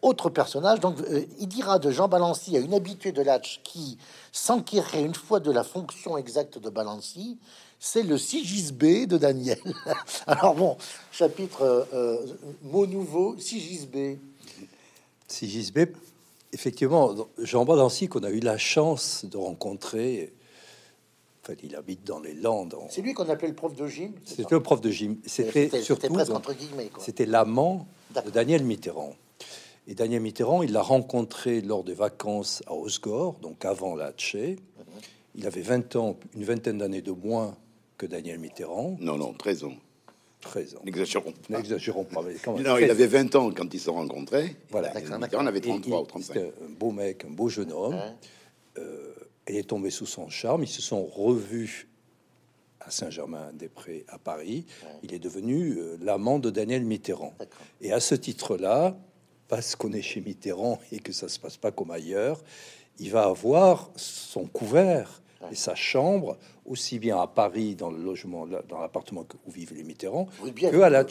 autre personnage, donc euh, il dira de Jean Balancy à une habituée de Latch qui s'enquérait une fois de la fonction exacte de Balancy, c'est le Sigisbé de Daniel. Alors bon, chapitre euh, euh, mot nouveau, Sigisbé. Sigisbé, effectivement, Jean Balancy, qu'on a eu la chance de rencontrer, en fait, il habite dans les Landes. C'est lui qu'on appelait le prof de gym. C'était le prof de gym. C'était surtout. C'était l'amant de. Daniel Mitterrand. Et Daniel Mitterrand, il l'a rencontré lors des vacances à Osgore, donc avant la Tché. Il avait 20 ans, une vingtaine d'années de moins que Daniel Mitterrand. Non, non, 13 ans. 13 ans. N'exagérons pas. N'exagérons pas, mais quand même. Non, il 13. avait 20 ans quand ils se rencontraient. Voilà. Et D'accord, Mitterrand avait Et 33 ou il- 35. C'était un beau mec, un beau jeune homme. Ouais. Euh, il est tombé sous son charme. Ils se sont revus à Saint-Germain-des-Prés, à Paris. Il est devenu euh, l'amant de Daniel Mitterrand. Et à ce titre-là, parce qu'on est chez Mitterrand et que ça se passe pas comme ailleurs, il va avoir son couvert et sa chambre aussi bien à Paris dans le logement, dans l'appartement où vivent les Mitterrand, Bièvre, que à la,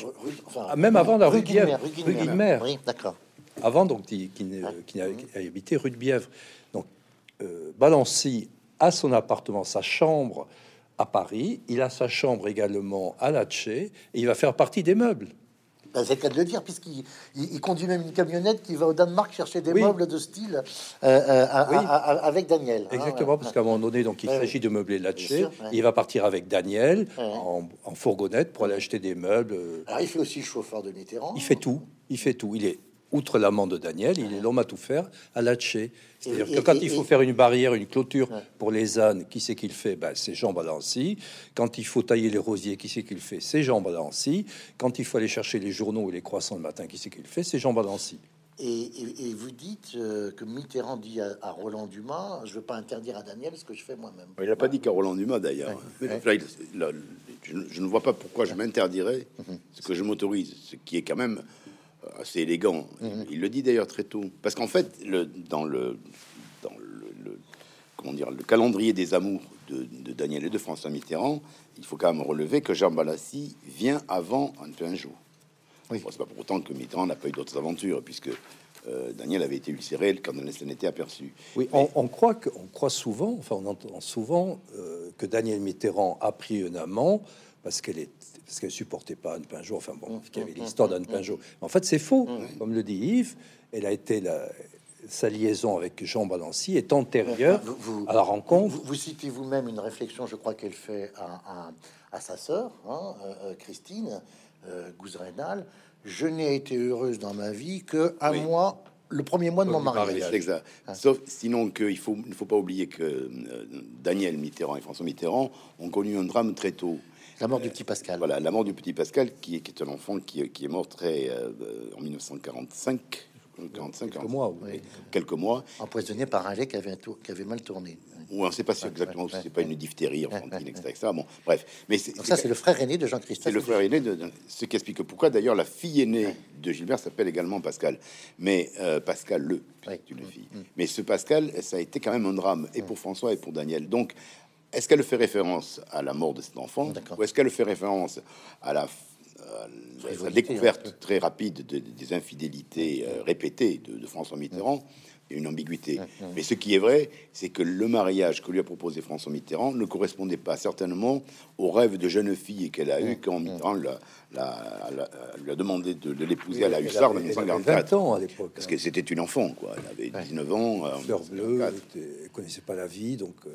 enfin, Ah, même avant la rue Guillemère, rue Guillemère. Oui, d'accord. avant donc qui, qui a habité rue de Bièvre. Donc euh, Balancy a son appartement, sa chambre à Paris. Il a sa chambre également à Latché et il va faire partie des meubles. Ben, c'est le cas de le dire, puisqu'il il, il conduit même une camionnette qui va au Danemark chercher des Oui. meubles de style euh, euh, à- Oui. à- à- avec Daniel. hein, Exactement, parce qu'à un moment donné, donc il Ouais, s'agit de meubler Latché. Il va partir avec Daniel en fourgonnette pour aller acheter des meubles. euh, Alors, il fait aussi le chauffeur de Mitterrand. Il fait tout. Il fait tout. Il est outre l'amant de Daniel, il est l'homme à tout faire à Latché. C'est-à-dire que quand et- il faut et- faire une barrière, une clôture Ouais. pour les ânes, qui c'est qu'il fait? Ben, C'est Jean Balancy. Quand il faut tailler les rosiers, qui c'est qu'il fait? C'est Jean Balancy. Quand il faut aller chercher les journaux et les croissants le matin, qui c'est qu'il fait? C'est Jean Balancy. Et, et- et vous dites euh, que Mitterrand dit à, à Roland Dumas Je veux pas interdire à Daniel ce que je fais moi-même. Il n'a pas dit qu'à Roland Dumas d'ailleurs. Ouais. je, ne- je ne vois pas pourquoi je m'interdirais Mhm. ce que je m'autorise, ce qui est quand même assez élégant. Mhm. Il le dit d'ailleurs très tôt, parce qu'en fait, le, dans le dans le, le- comment dire le calendrier des amours de, de Daniel et de François Mitterrand, il faut quand même relever que Jean Balassi vient avant un plein jour. Oui. Bon, c'est pas pour autant que Mitterrand n'a pas eu d'autres aventures, puisque euh, Daniel avait été ulcéré quand on s'en était aperçu. Oui, on, on croit que, on croit souvent, enfin on entend souvent euh, que Daniel Mitterrand a pris un amant parce qu'elle est parce qu'elle supportait pas Anne Pinjot. Enfin bon, qu'il y avait l'histoire d'Anne Pinjot. En fait, c'est faux. Comme le dit Yves, elle a été la, sa liaison avec Jean Balancy est antérieure Vous- vous- à la rencontre. Vous, vous citez vous-même une réflexion, je crois qu'elle fait à, à- à sa sœur, hein, euh, euh, Christine euh, Gouzrenal. Je n'ai été heureuse dans ma vie que un Oui. mois, le premier mois de mon mariage. exact. Sauf sinon qu'il faut, ne faut pas oublier que euh, Daniel Mitterrand et François Mitterrand ont connu un drame très tôt. La mort du petit Pascal. Voilà, la mort du petit Pascal, qui est, qui est un enfant qui, qui est mort très euh, en 1945, 45, Quelques mois, oui. quelques mois. Empoisonné par un lait qui avait, un tour- qui avait mal tourné. Ou on ne sait pas si exactement c'est pas une diphtérie enfantine, etc., etc. Bon, bref. Mais c'est Donc ça, c'est le frère aîné de Jean-Christophe. c'est le frère aîné de, de- ce qui explique pourquoi d'ailleurs la fille aînée de Gilbert s'appelle également Pascal, mais euh, Pascal le, une fille. Mais ce Pascal, ça a été quand même un drame et pour François et pour Daniel. Donc, est-ce qu'elle fait référence à la mort de cet enfant ou est-ce qu'elle fait référence à la, à la Frivolité, découverte très rapide de- des infidélités euh, répétées de, de François Mitterrand? Il y a une ambiguïté. Mais ce qui est vrai, c'est que le mariage que lui a proposé François Mitterrand ne correspondait pas certainement au rêve de jeune fille qu'elle a eu quand Mitterrand l'a- l'a- l'a- lui a demandé de, de l'épouser à la Elle Hussard en avait- elle avait 1944. 20 ans à l'époque. Parce hein. que c'était une enfant, quoi. Elle avait 19 ans. euh, Fleur bleue, 1944. elle, connaissait pas la vie, donc euh,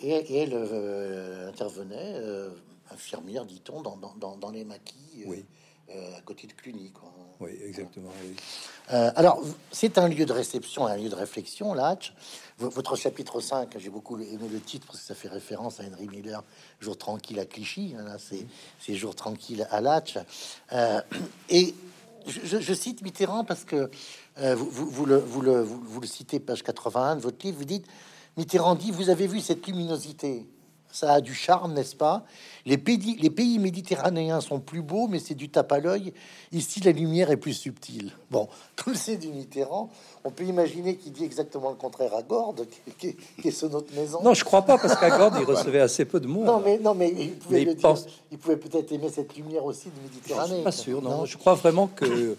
Et, et elle euh, intervenait, euh, infirmière, dit-on, dans, dans, dans, dans les maquis, euh, Oui. euh, à côté de Cluny. Quoi. oui, exactement. oui. Alors, c'est un lieu de réception, un lieu de réflexion, l'Hatch. Votre chapitre 5, j'ai beaucoup aimé le titre parce que ça fait référence à Henry Miller, Jour tranquille à Clichy. hein, c'est, Jour tranquille à l'Hatch. Euh, et je, cite Mitterrand parce que euh, vous, vous- vous le, vous, le, vous le citez, page 81 de votre livre, vous dites Mitterrand dit Vous avez vu cette luminosité ça a du charme, n'est-ce pas? Les pays, les pays méditerranéens sont plus beaux, mais c'est du tape à l'œil. Ici, la lumière est plus subtile. Bon, comme c'est du Mitterrand, on peut imaginer qu'il dit exactement le contraire à Gordes, qui, est son autre maison. Non, je crois pas, parce qu'à Gordes, il recevait assez peu de monde. non, mais, non, mais il pouvait, Mais le il dire. pense- il pouvait peut-être aimer cette lumière aussi de Je Méditerranée. suis pas sûr. Non, je crois vraiment que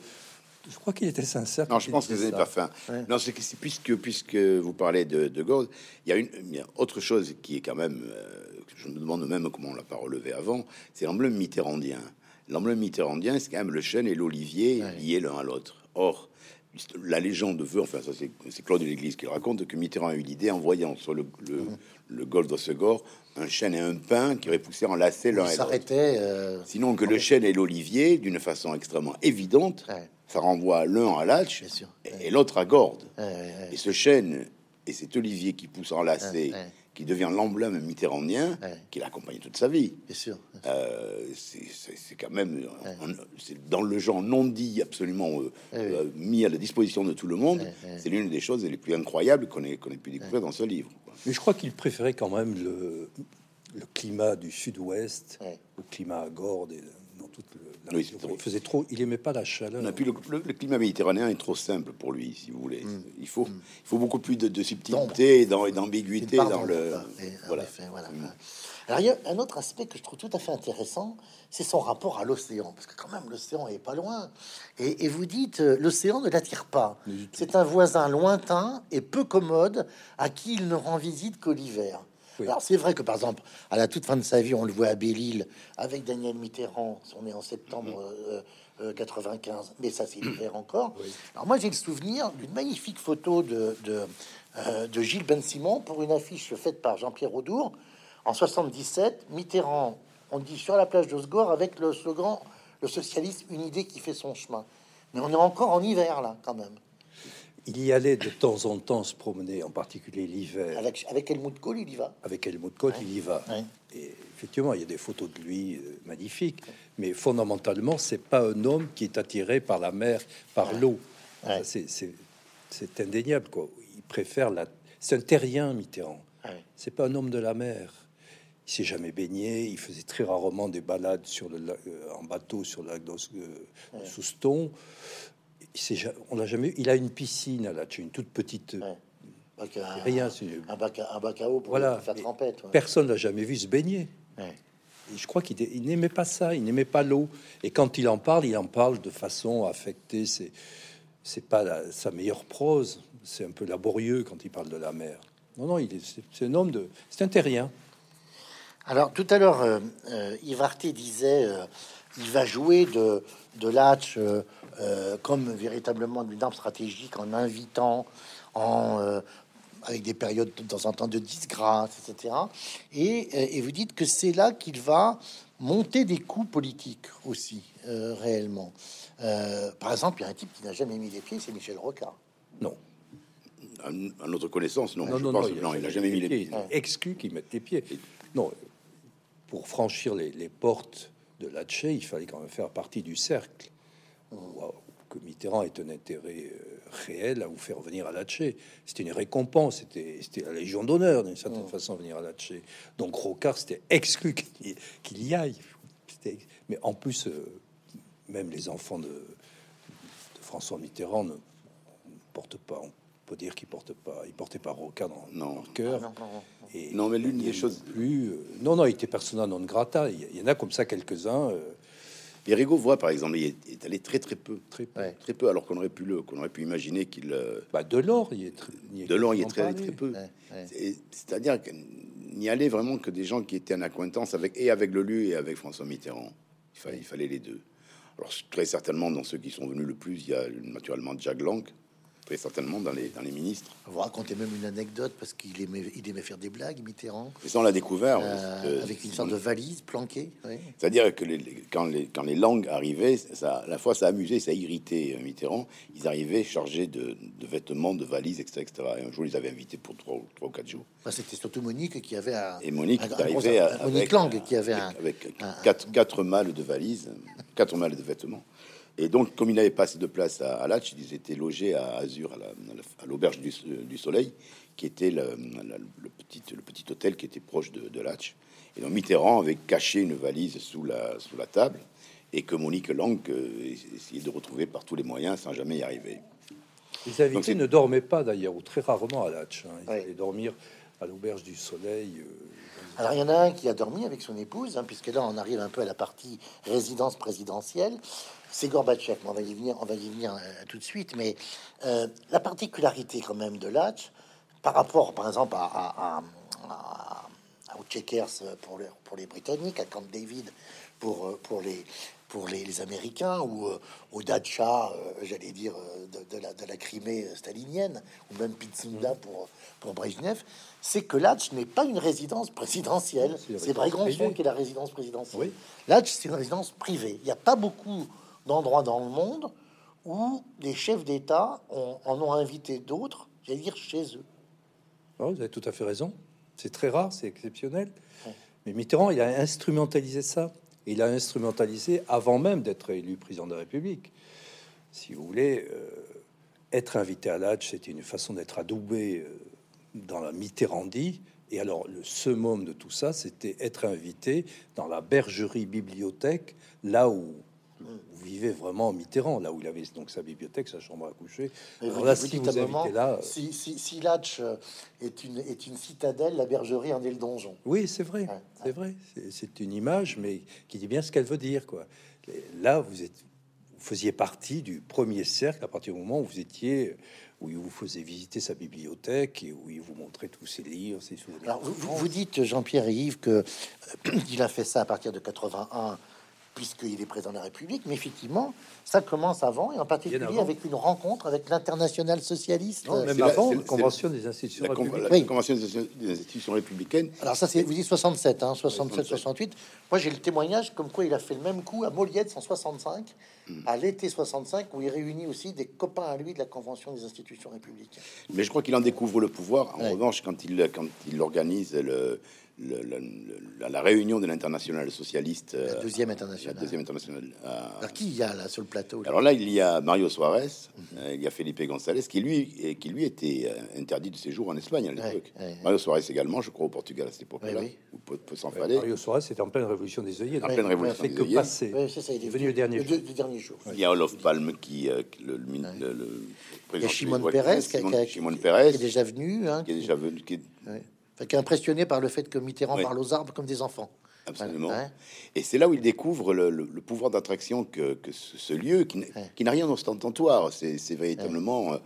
je crois qu'il était sincère. Non, je pense que c'est ça. pas fin. Non, c'est que c'est puisque puisque vous parlez de, de Gaulle, il y a une il y a autre chose qui est quand même, euh, je me demande même comment on l'a pas relevé avant, c'est l'emblème mitterrandien. L'emblème mitterrandien, c'est quand même le chêne et l'olivier Ouais. liés l'un à l'autre. Or, la légende veut, enfin ça c'est Claude de l'Église qui le raconte, que Mitterrand a eu l'idée en voyant sur le, le, le golfe d'Ossegor un chêne et un pin qui auraient poussé en lacet l'un et l'autre. euh, Sinon que le chêne et l'olivier, d'une façon extrêmement évidente, Ouais. Ça renvoie l'un à sûr. et, et l'autre à Gordes. ouais, ouais, Et ce chêne et cet olivier qui pousse enlacé, Ouais, ouais. qui devient l'emblème mitterrandien, Ouais. qui l'accompagne toute sa vie, bien sûr. euh, c'est- quand même c'est dans le genre non dit, absolument euh, Ouais, euh, mis à la disposition de tout le monde. Ouais, ouais. C'est l'une des choses les plus incroyables qu'on ait, qu'on ait pu découvrir dans ce livre. Mais je crois qu'il préférait quand même le, le climat du sud-ouest Ouais. au climat à Gordes et toute le, la Oui, région. c'est vrai. Il faisait trop. Il aimait pas la chaleur. On a pu le, le- le climat méditerranéen est trop simple pour lui, si vous voulez. Mm. Il faut, il faut beaucoup plus de, de subtilité et d'am- et d'ambiguïté dans le. et, en Voilà. effet, voilà. Alors, il y a un autre aspect que je trouve tout à fait intéressant, c'est son rapport à l'océan, parce que quand même, l'océan est pas loin. Et, et vous dites, euh, l'océan ne l'attire pas. C'est un voisin lointain et peu commode à qui il ne rend visite qu'au l'hiver. Oui. Alors, c'est vrai que, par exemple, à la toute fin de sa vie, on le voit à Belle-Île avec Daniel Mitterrand, on est en septembre euh, euh, 95, mais ça, c'est l'hiver encore. Alors, moi, j'ai le souvenir d'une magnifique photo de, de, euh, de Gilles Ben Simon pour une affiche faite par Jean-Pierre Audour en 77. Mitterrand, on dit sur la plage d'Osgore avec le slogan Le socialisme, une idée qui fait son chemin. Mais on est encore en hiver, là, quand même. Il y allait de temps en temps se promener, en particulier l'hiver, Avec, avec Helmut Kohl, il y va. avec Helmut Kohl. Il y va. Ouais. Et effectivement, il y a des photos de lui euh, magnifiques. Mais fondamentalement, c'est pas un homme qui est attiré par la mer, par l'eau. C'est indéniable. Quoi. Il préfère la. C'est un terrien, Mitterrand. C'est pas un homme de la mer. Il s'est jamais baigné. Il faisait très rarement des balades sur le lac- euh, en bateau sur le lac euh, Souston. On l'a jamais. Il a une piscine à la une toute petite. Ouais. Un, Rien. c'est- un bac, à, un bac à eau pour, Voilà. faire Et trempette. ouais. Personne l'a jamais vu se baigner. Ouais. Et je crois qu'il il n'aimait pas ça, il n'aimait pas l'eau. Et quand il en parle, il en parle de façon à affecter ses, c'est pas la- sa meilleure prose. C'est un peu laborieux quand il parle de la mer. Non, non, il est, c'est, c'est un homme de, c'est un terrien. Alors, tout à l'heure, euh, euh, Yves Arté disait euh, il va jouer de, de Latch euh, comme véritablement une arme stratégique en invitant, en, euh, avec des périodes de temps en temps de disgrâce, etc. Et, euh, et vous dites que c'est là qu'il va monter des coups politiques aussi, euh, réellement. Euh, par exemple, il y a un type qui n'a jamais mis les pieds, c'est Michel Rocard. Non, À, à notre connaissance, non. non, je non, pense, non, non, il a jamais mis les pieds. Il est exclu qu'il mette les pieds. Non, pour franchir les, les portes de Latché, il fallait quand même faire partie du cercle. Que Mitterrand ait un intérêt euh, réel à vous faire venir à Latché. C'était une récompense, c'était la Légion d'honneur d'une certaine façon venir à Latché. Donc Rocard, c'était exclu qu'il y, aille. Mais en plus, euh, même les enfants de, de François Mitterrand ne portent pas. On peut dire qu'ils portent pas. Ils portaient pas Rocard dans Non. leur cœur. non, non, Et Non, mais l'une des a choses- plus. euh, non, non, il était persona non grata. Il y- il y en a comme ça quelques-uns. euh, Périgot voit, par exemple, il est, est allé très très peu, très peu. Ouais. très peu, alors qu'on aurait pu le, qu'on aurait pu imaginer qu'il, euh, Bah, Delors, il est très. il de l'or, il est très, très peu. Ouais, ouais. Et C'est-à-dire qu'il n'y allait vraiment que des gens qui étaient en acquaintance avec et avec Lelu et avec François Mitterrand. Il fallait, il fallait les deux. Alors très certainement dans ceux qui sont venus le plus, il y a naturellement Jack Lang, très certainement dans les dans les ministres. Vous racontez même une anecdote parce qu'il aimait, il aimait faire des blagues, Mitterrand, Et ça on l'a découvert. euh, euh, avec une sorte de valise planquée. oui. C'est-à-dire que les- quand, les, quand les langues arrivaient, ça, à la fois ça amusait, ça irritait euh, Mitterrand. Ils arrivaient chargés de, de vêtements, de valises, etc., etc. Et un jour, ils avaient invité pour trois, ou- trois ou quatre jours. Enfin, C'était surtout Monique qui avait un. Et Monique un- un Monique avec, Lang qui avait un. avec un- quatre, quatre malles de valises, quatre malles de vêtements. Et donc, comme il n'avait pas assez de place à, à Latch, ils étaient logés à Azur, à la- à la- à l'auberge du, du Soleil, qui était le, la- le petit, le petit hôtel qui était proche de, de Latch. Et donc, Mitterrand avait caché une valise sous la, sous la table et que Monique Lang euh, essayait de retrouver par tous les moyens sans jamais y arriver. Les Donc, invités c'est- ne dormaient pas d'ailleurs, ou très rarement à Latch. hein. Ils Ouais. allaient dormir à l'auberge du Soleil. euh, Alors il y en a un qui a dormi avec son épouse, hein, puisque là on arrive un peu à la partie résidence présidentielle. C'est Gorbatchev, on va y venir, on va y venir euh, tout de suite. Mais euh, la particularité quand même de Latch, par rapport par exemple à, à, à- à- aux Checkers pour les, pour les Britanniques, à Camp David pour, euh, pour les pour les, les Américains ou euh, au Dacha, j'allais dire, de, de la, de la Crimée stalinienne, ou même Pitsunda pour, pour Brejnev, c'est que Latch n'est pas une résidence présidentielle. C'est Brégançon qui est la résidence présidentielle. Oui. Latch, c'est une résidence privée. Il n'y a pas beaucoup d'endroits dans le monde où des chefs d'État en ont invité d'autres, j'allais dire, chez eux. Ah, vous avez tout à fait raison. C'est très rare, c'est exceptionnel. Mais Mitterrand, il a instrumentalisé ça. Il a instrumentalisé avant même d'être élu président de la République. Si vous voulez, euh, être invité à l'âge, c'était une façon d'être adoubé euh, dans la Mitterrandie. Et alors, le summum de tout ça, c'était être invité dans la bergerie bibliothèque, là où, où vivait vraiment Mitterrand, là où il avait donc sa bibliothèque, sa chambre à coucher. Mais Alors vous, là, vous si vous là, euh, si, si, si Latch euh, est une, est une citadelle, la bergerie en est le donjon. Oui, c'est vrai, Ouais, c'est vrai. C'est- une image, mais qui dit bien ce qu'elle veut dire, quoi. Là, vous êtes, vous faisiez partie du premier cercle à partir du moment où vous étiez, où il vous faisait visiter sa bibliothèque et où il vous montrait tous ses livres, ses souvenirs. Alors, vous, vous- vous dites, Jean-Pierre et Yves, que euh, il a fait ça à partir de 81, puisqu'il est président de la République, mais effectivement, ça commence avant, et en particulier avant. avec une rencontre avec l'international socialiste. Non, même avant, la convention des institutions La, républicaines. la Oui. convention des, des institutions républicaines, Alors ça, c'est vous dites 67, hein, 67, 67. 68. Moi, j'ai le témoignage comme quoi il a fait le même coup à Moliette en 65, Hmm. à l'été 65, où il réunit aussi des copains à lui de la convention des institutions républicaines. Mais je crois qu'il en découvre le pouvoir. En Ouais. revanche, quand il, quand il organise le, le- le- le- la, réunion de l'international socialiste, La euh, deuxième la internationale. deuxième internationale. à- Alors qui il y a là sur le plateau là? Alors là, il y a Mario Suarez, Mhm. euh, il y a Felipe González, qui lui, qui lui était euh, interdit de séjour en Espagne à l'époque. Ouais, ouais. Mario Suarez également, je crois, au Portugal à cette époque-là, oui. ou peu, peu s'en Ouais. Mario Soares, c'était en pleine révolution des œillets. En pleine il révolution n'a fait des que œillets. passer. Oui, c'est ça, Il est venu le dernier le, jour. le dernier jour. Il y a Olof Palme qui, euh, le, le, le Il y a président Shimon qui, est déjà venu, hein, qui est déjà venu, qui ouais. Est impressionné par le fait que Mitterrand Ouais. parle aux arbres comme des enfants. Absolument. Ouais. Et c'est là où il découvre le, le- le pouvoir d'attraction que, que ce, ce lieu, qui, n'a rien d'ostentatoire. C'est c'est véritablement, euh,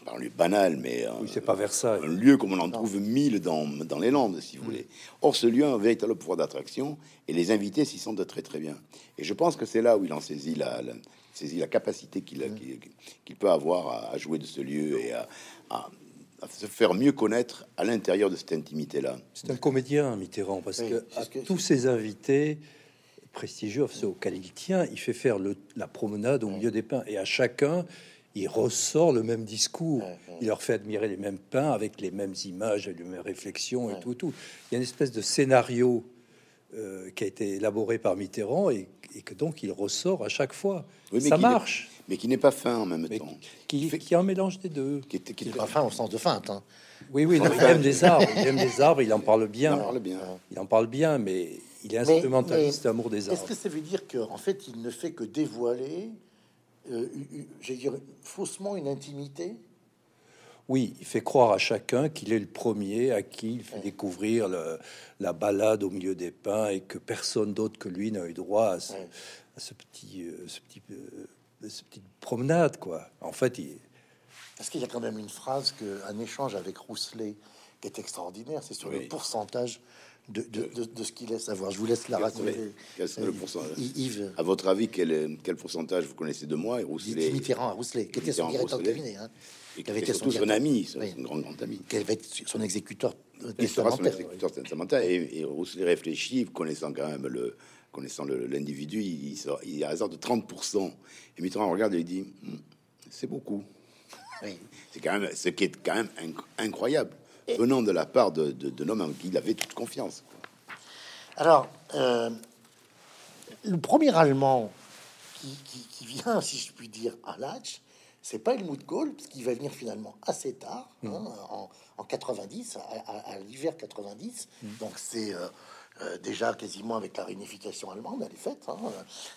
on parle banal, mais euh, Oui, c'est pas Versailles. un lieu comme on en trouve mille dans, dans les Landes, si vous voulez. Or, ce lieu a un véritable pouvoir d'attraction, et les invités s'y sentent très très bien. Et je pense que c'est là où il en saisit la, la- saisit la capacité qu'il a- qu'il qu'il peut avoir à, à jouer de ce lieu et à, à- à se faire mieux connaître à l'intérieur de cette intimité-là. C'est un comédien, Mitterrand, parce Oui, que c'est à ce que- tous ses invités prestigieux, ceux auxquels il tient, il fait faire le- la promenade au milieu des pins, et à chacun, il ressort le même discours. Il leur fait admirer les mêmes pins avec les mêmes images, et les mêmes réflexions et tout, tout. Il y a une espèce de scénario euh, qui a été élaboré par Mitterrand et, et que donc il ressort à chaque fois. Oui, mais Ça marche, Mais qui n'est pas fin en même mais temps. qui, fait- qui est un mélange des deux. Qui est- qui est- Enfin, au sens de feinte. Hein. Oui, oui, non, il aime les arbres, il aime les arbres, il en parle il bien. en parle bien. Il en parle bien, mais il est instrumentaliste mais amour des Est-ce arbres. que ça veut dire qu'en fait, il ne fait que dévoiler, euh, j'allais dire, faussement une intimité? Oui, il fait croire à chacun qu'il est le premier à qui il fait découvrir le- la balade au milieu des pins et que personne d'autre que lui n'a eu droit à ce, à ce petit, euh, ce petit, euh, ce petite promenade, quoi. En fait, il, Parce qu'il y a quand même une phrase que un échange avec Rousselet qui est extraordinaire, c'est sur le Oui. pourcentage de, de, de- de ce qu'il laisse savoir. Je vous laisse la raconter. quel serait le Euh, pourcentage Yves, À votre avis, quel, est- quel pourcentage vous connaissez de moi et Rousselet Mitterrand à Rousselet, qui était son directeur de cabinet, hein, et qui avait été est son son ami, son, Oui. grand grand ami. qui avait été son exécuteur Il sera son testamentaire. exécuteur testamentaire et, et Rousselet réfléchit, connaissant quand même le connaissant l'individu, il, il, il hasard de 30%. Et Mitterrand regarde et il dit Hmm, c'est beaucoup. Oui. C'est quand même ce qui est quand même inc- incroyable venant de la part de, de, de l'homme en qui il avait toute confiance. Alors, euh, le premier Allemand qui, qui- qui vient, si je puis dire, à Latch, c'est pas Helmut Kohl, parce qu'il va venir finalement assez tard, hein, en, en 90, à, à- à l'hiver 90. Donc c'est euh, euh, déjà quasiment avec la réunification allemande, elle est faite. hein.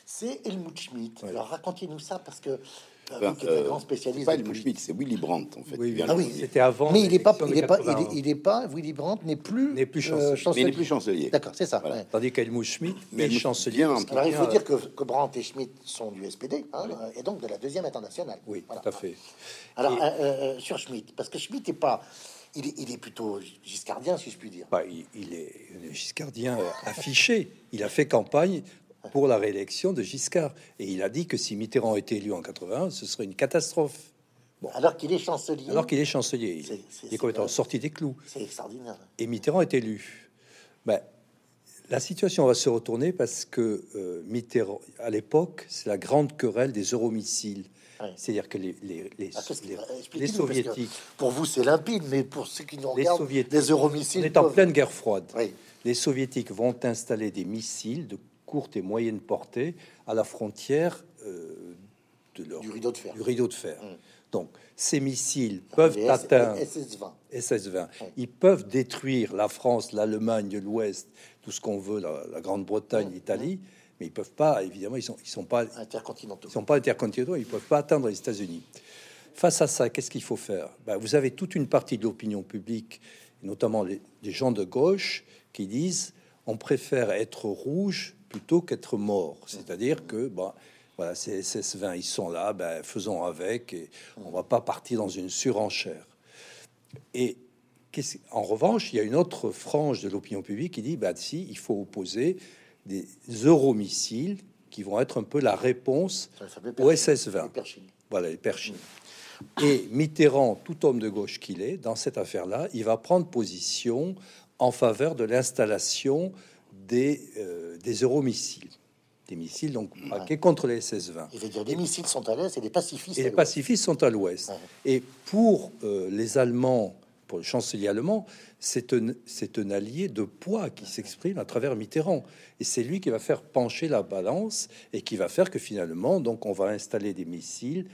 C'est Helmut Schmidt. Alors racontez-nous ça, parce que euh, Enfin, vous qui êtes un euh, grand c'est spécialiste pas Helmut Schmidt, c'est Willy Brandt en fait. Oui, Ah oui, C'était avant Mais il est pas, il est pas, il est, 81. il est pas, Willy Brandt n'est plus, N'est plus euh, chancelier. Mais il n'est plus chancelier. D'accord, c'est ça. Voilà. ouais. Tandis qu'Helmut Schmidt Mais est chancelier. Alors il faut dire que, que Brandt et Schmidt sont du SPD, hein, et donc de la deuxième internationale. Oui, Voilà. tout à fait. Alors Et- euh, euh, sur Schmidt, parce que Schmidt est pas, il est, il est plutôt giscardien, si je puis dire. Bah, il, il est est giscardien euh, affiché. Il a fait campagne pour la réélection de Giscard. Et il a dit que si Mitterrand était élu en 81, ce serait une catastrophe. Alors qu'il est chancelier, Alors qu'il est chancelier. Il, c'est- il est complètement c'est- sorti des clous. c'est extraordinaire. Et Mitterrand est élu. Ben, la situation va se retourner parce que euh, Mitterrand, à l'époque, c'est la grande querelle des euromissiles. C'est-à-dire que les, les, les, Ah, les- les soviétiques, Pour vous, c'est limpide, mais pour ceux qui nous les regardent, soviétiques, on euromissiles. est en peuvent- pleine guerre froide. Oui. Les soviétiques vont installer des missiles de courte et moyenne portée à la frontière euh, de leur, Du rideau de fer. du rideau de fer. Mm. Donc, ces missiles peuvent Les S- atteindre SS-20. SS-20. Ils peuvent détruire la France, l'Allemagne l'Ouest, tout ce qu'on veut, la, la Grande-Bretagne, l'Italie, mais ils peuvent pas. Évidemment, ils sont, ils sont pas, intercontinentaux. ils sont pas intercontinentaux. Ils peuvent pas atteindre les États-Unis. Face à ça, qu'est-ce qu'il faut faire? Ben, Vous avez toute une partie de l'opinion publique, notamment les, les gens de gauche, qui disent on préfère être rouge plutôt qu'être mort. C'est-à-dire que bon, voilà, ces SS-20, ils sont là, ben, faisons avec, et on va pas partir dans une surenchère. Et en revanche, il y a une autre frange de l'opinion publique qui dit bah, si, il faut opposer des euromissiles qui vont être un peu la réponse au Pershing. SS-20. Les Pershing. Voilà, les Pershing. Et Mitterrand, tout homme de gauche qu'il est, dans cette affaire-là, il va prendre position en faveur de l'installation des, euh, des euromissiles. Des missiles donc braqués contre les SS-20. Il veut dire les missiles sont à l'est et les pacifistes. Et les pacifistes sont à l'ouest. Ouais. Et pour euh, les Allemands, pour le chancelier allemand, c'est un, allié de poids qui s'exprime à travers Mitterrand. Et c'est lui qui va faire pencher la balance et qui va faire que finalement, donc, on va installer des missiles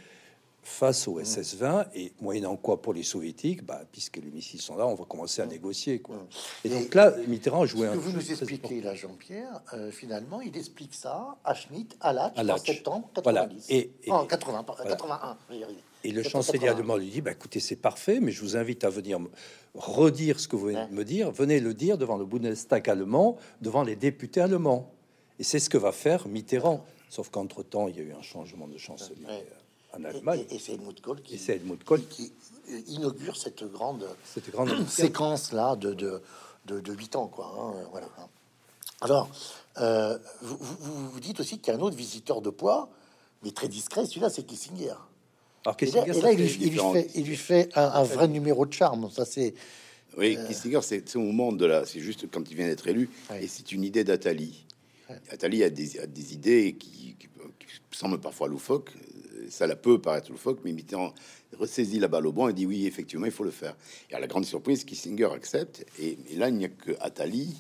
face au SS-20 et moyennant quoi pour les soviétiques, bah, puisque les missiles sont là, on va commencer à négocier. Quoi. Et, donc là, Mitterrand jouait Ce un que vous nous expliquez là, Jean-Pierre, euh, finalement, il explique ça à Schmitt, à Latch, en septembre Voilà. 90. Et- et- Non, 80, pas- voilà. 81. je vais y arriver. Et le chancelier 81. allemand lui dit bah, écoutez, c'est parfait, mais je vous invite à venir me redire ce que vous venez Ouais. de me dire. Venez le dire devant le Bundestag allemand, devant les députés allemands. Et c'est ce que va faire Mitterrand. Sauf qu'entre-temps, il y a eu un changement de chancelier Ouais. euh, en Allemagne. Et, et Et c'est Helmut Kohl. qui, qui, inaugure cette grande C'était grande séquence là de de, de, de 8 ans quoi. hein, voilà. Alors, euh, vous, vous dites aussi qu'il y a un autre visiteur de poids, mais très discret. Celui-là, c'est Kissinger. Alors, Et là, a et là, il, fait lui, il lui fait, il lui fait un, un vrai numéro de charme. Ça, c'est Oui, Kissinger, c'est au moment de la. C'est juste quand il vient d'être élu, et c'est une idée d'Atali. Attali a des, a des idées qui, qui- qui semblent parfois loufoques. Euh, Ça la peut paraître loufoque, mais Mitterrand ressaisit la balle au bon et dit oui, effectivement, il faut le faire. Et à la grande surprise, Kissinger accepte. Et, et là, il n'y a que Attali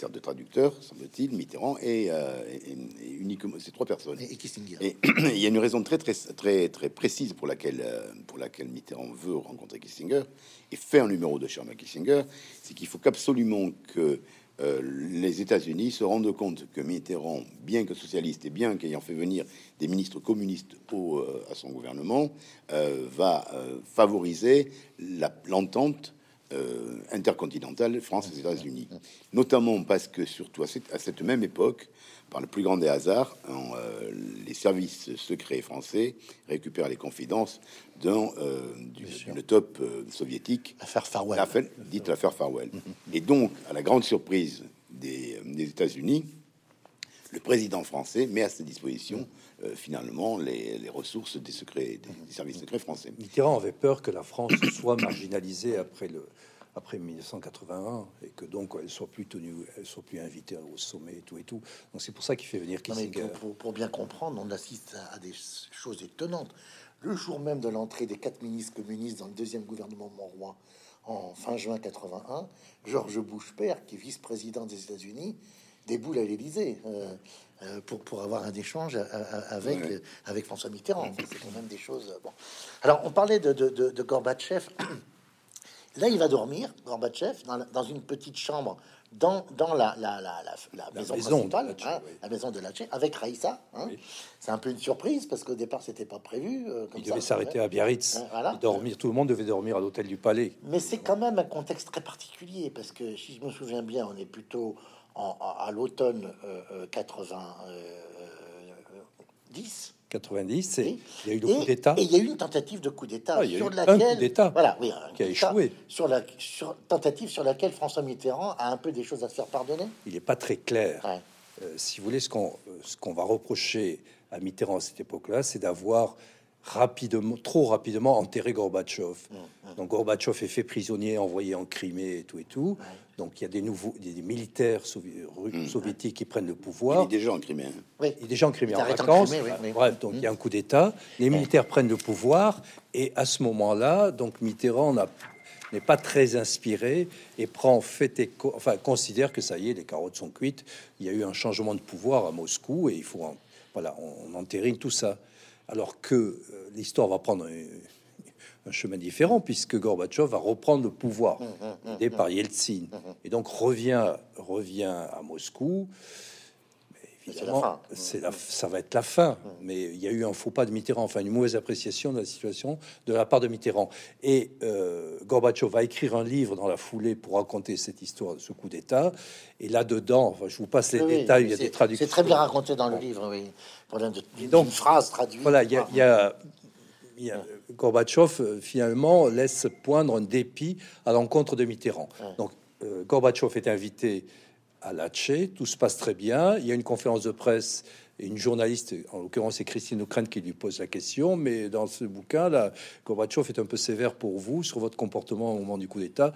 sert de traducteur, semble-t-il, Mitterrand et, euh, et- et uniquement ces trois personnes. et, et Kissinger. Et il y a une raison très très très très précise pour laquelle euh, pour laquelle Mitterrand veut rencontrer Kissinger et fait un numéro de charme à Kissinger, c'est qu'il faut qu'absolument que euh, les États-Unis se rendent compte que Mitterrand, bien que socialiste et bien qu'ayant fait venir des ministres communistes au, euh, à son gouvernement, va favoriser l'entente euh, intercontinentale France et États-Unis, notamment parce que surtout à cette, à cette même époque, par le plus grand des hasards, en, euh, les services secrets français récupèrent les confidences d'un euh, du- top euh, soviétique, L'affaire Farwell. l'affaire dite l'affaire Farwell. Et donc, à la grande surprise des, des États-Unis, le président français met à sa disposition euh, finalement les, les ressources des secrets des, des services secrets français. Mitterrand avait peur que la France soit marginalisée après le après 1981 et que donc elle soit plus tenue, elle soit plus invitée au sommet et tout et tout. Donc c'est pour ça qu'il fait venir Kissinger. pour, pour- bien comprendre, on assiste à, à des choses étonnantes. Le jour même de l'entrée des quatre ministres communistes dans le deuxième gouvernement Monroy, en fin juin 81, George Bush père, qui est vice-président des États-Unis, déboule à l'Élysée euh, pour, pour avoir un échange à- à- avec, Ouais. euh, avec François Mitterrand. C'est quand même des choses. euh, Bon. Alors, on parlait de, de, de, de Gorbatchev. Là, il va dormir, Gorbatchev, dans, dans une petite chambre dans, dans la, la, la, la, maison, maison de hein, oui. la maison de Latché, avec Raïssa. hein. Oui. C'est un peu une surprise parce qu'au départ, c'était pas prévu. euh, comme Il ça, devait s'arrêter à Biarritz, Ouais, voilà. et dormir. Tout le monde devait dormir à l'hôtel du Palais. Mais c'est quand même un contexte très particulier parce que si je me souviens bien, on est plutôt en- à, l'automne euh, euh, 90. 90, c'est Oui. il y a eu le Et- coup d'État. Et il y a eu une tentative de coup d'État Ah, sur laquelle un coup d'État voilà, oui, un qui a échoué. sur la sur, tentative sur laquelle François Mitterrand a un peu des choses à se faire pardonner. Il n'est pas très clair. Ouais. Euh, si vous voulez, ce qu'on ce qu'on va reprocher à Mitterrand à cette époque-là, c'est d'avoir rapidement, trop rapidement enterré Gorbatchev. Mmh, Donc Gorbatchev est fait prisonnier, envoyé en Crimée et tout et tout. Donc il y a des nouveaux, des, militaires sovi- ru- Mmh. soviétiques qui prennent le Il pouvoir. est déjà en Crimée. hein. Oui. Il est déjà en Crimée Il en vacances. Crimée, oui, oui. Bref, donc il y a un coup d'État. Les militaires prennent le pouvoir et à ce moment-là, donc Mitterrand n'est pas très inspiré et prend fait enfin considère que ça y est, les carottes sont cuites. Il y a eu un changement de pouvoir à Moscou et il faut en- voilà, on, on entérine tout ça. Alors que euh, l'histoire va prendre un, un chemin différent puisque Gorbatchev va reprendre le pouvoir aidé par Yeltsin et donc revient revient à Moscou. Évidemment, c'est ça va être la fin. Mais il y a eu un faux pas de Mitterrand, enfin une mauvaise appréciation de la situation de la part de Mitterrand. Et euh, Gorbatchev va écrire un livre dans la foulée pour raconter cette histoire de ce coup d'État. Et là-dedans, enfin, je vous passe les Oui, détails, il y a des traductions. C'est très bien raconté dans le livre, oui. Voilà, de- donc, phrase traduite. Voilà, il y a, il y a- il y a- Gorbatchev euh, finalement laisse poindre un dépit à l'encontre de Mitterrand. Donc euh, Gorbatchev est invité à Latché, tout se passe très bien. Il y a une conférence de presse et une journaliste, en l'occurrence c'est Christine O'Krent qui lui pose la question, mais dans ce bouquin là, Gorbatchev est un peu sévère pour vous sur votre comportement au moment du coup d'État.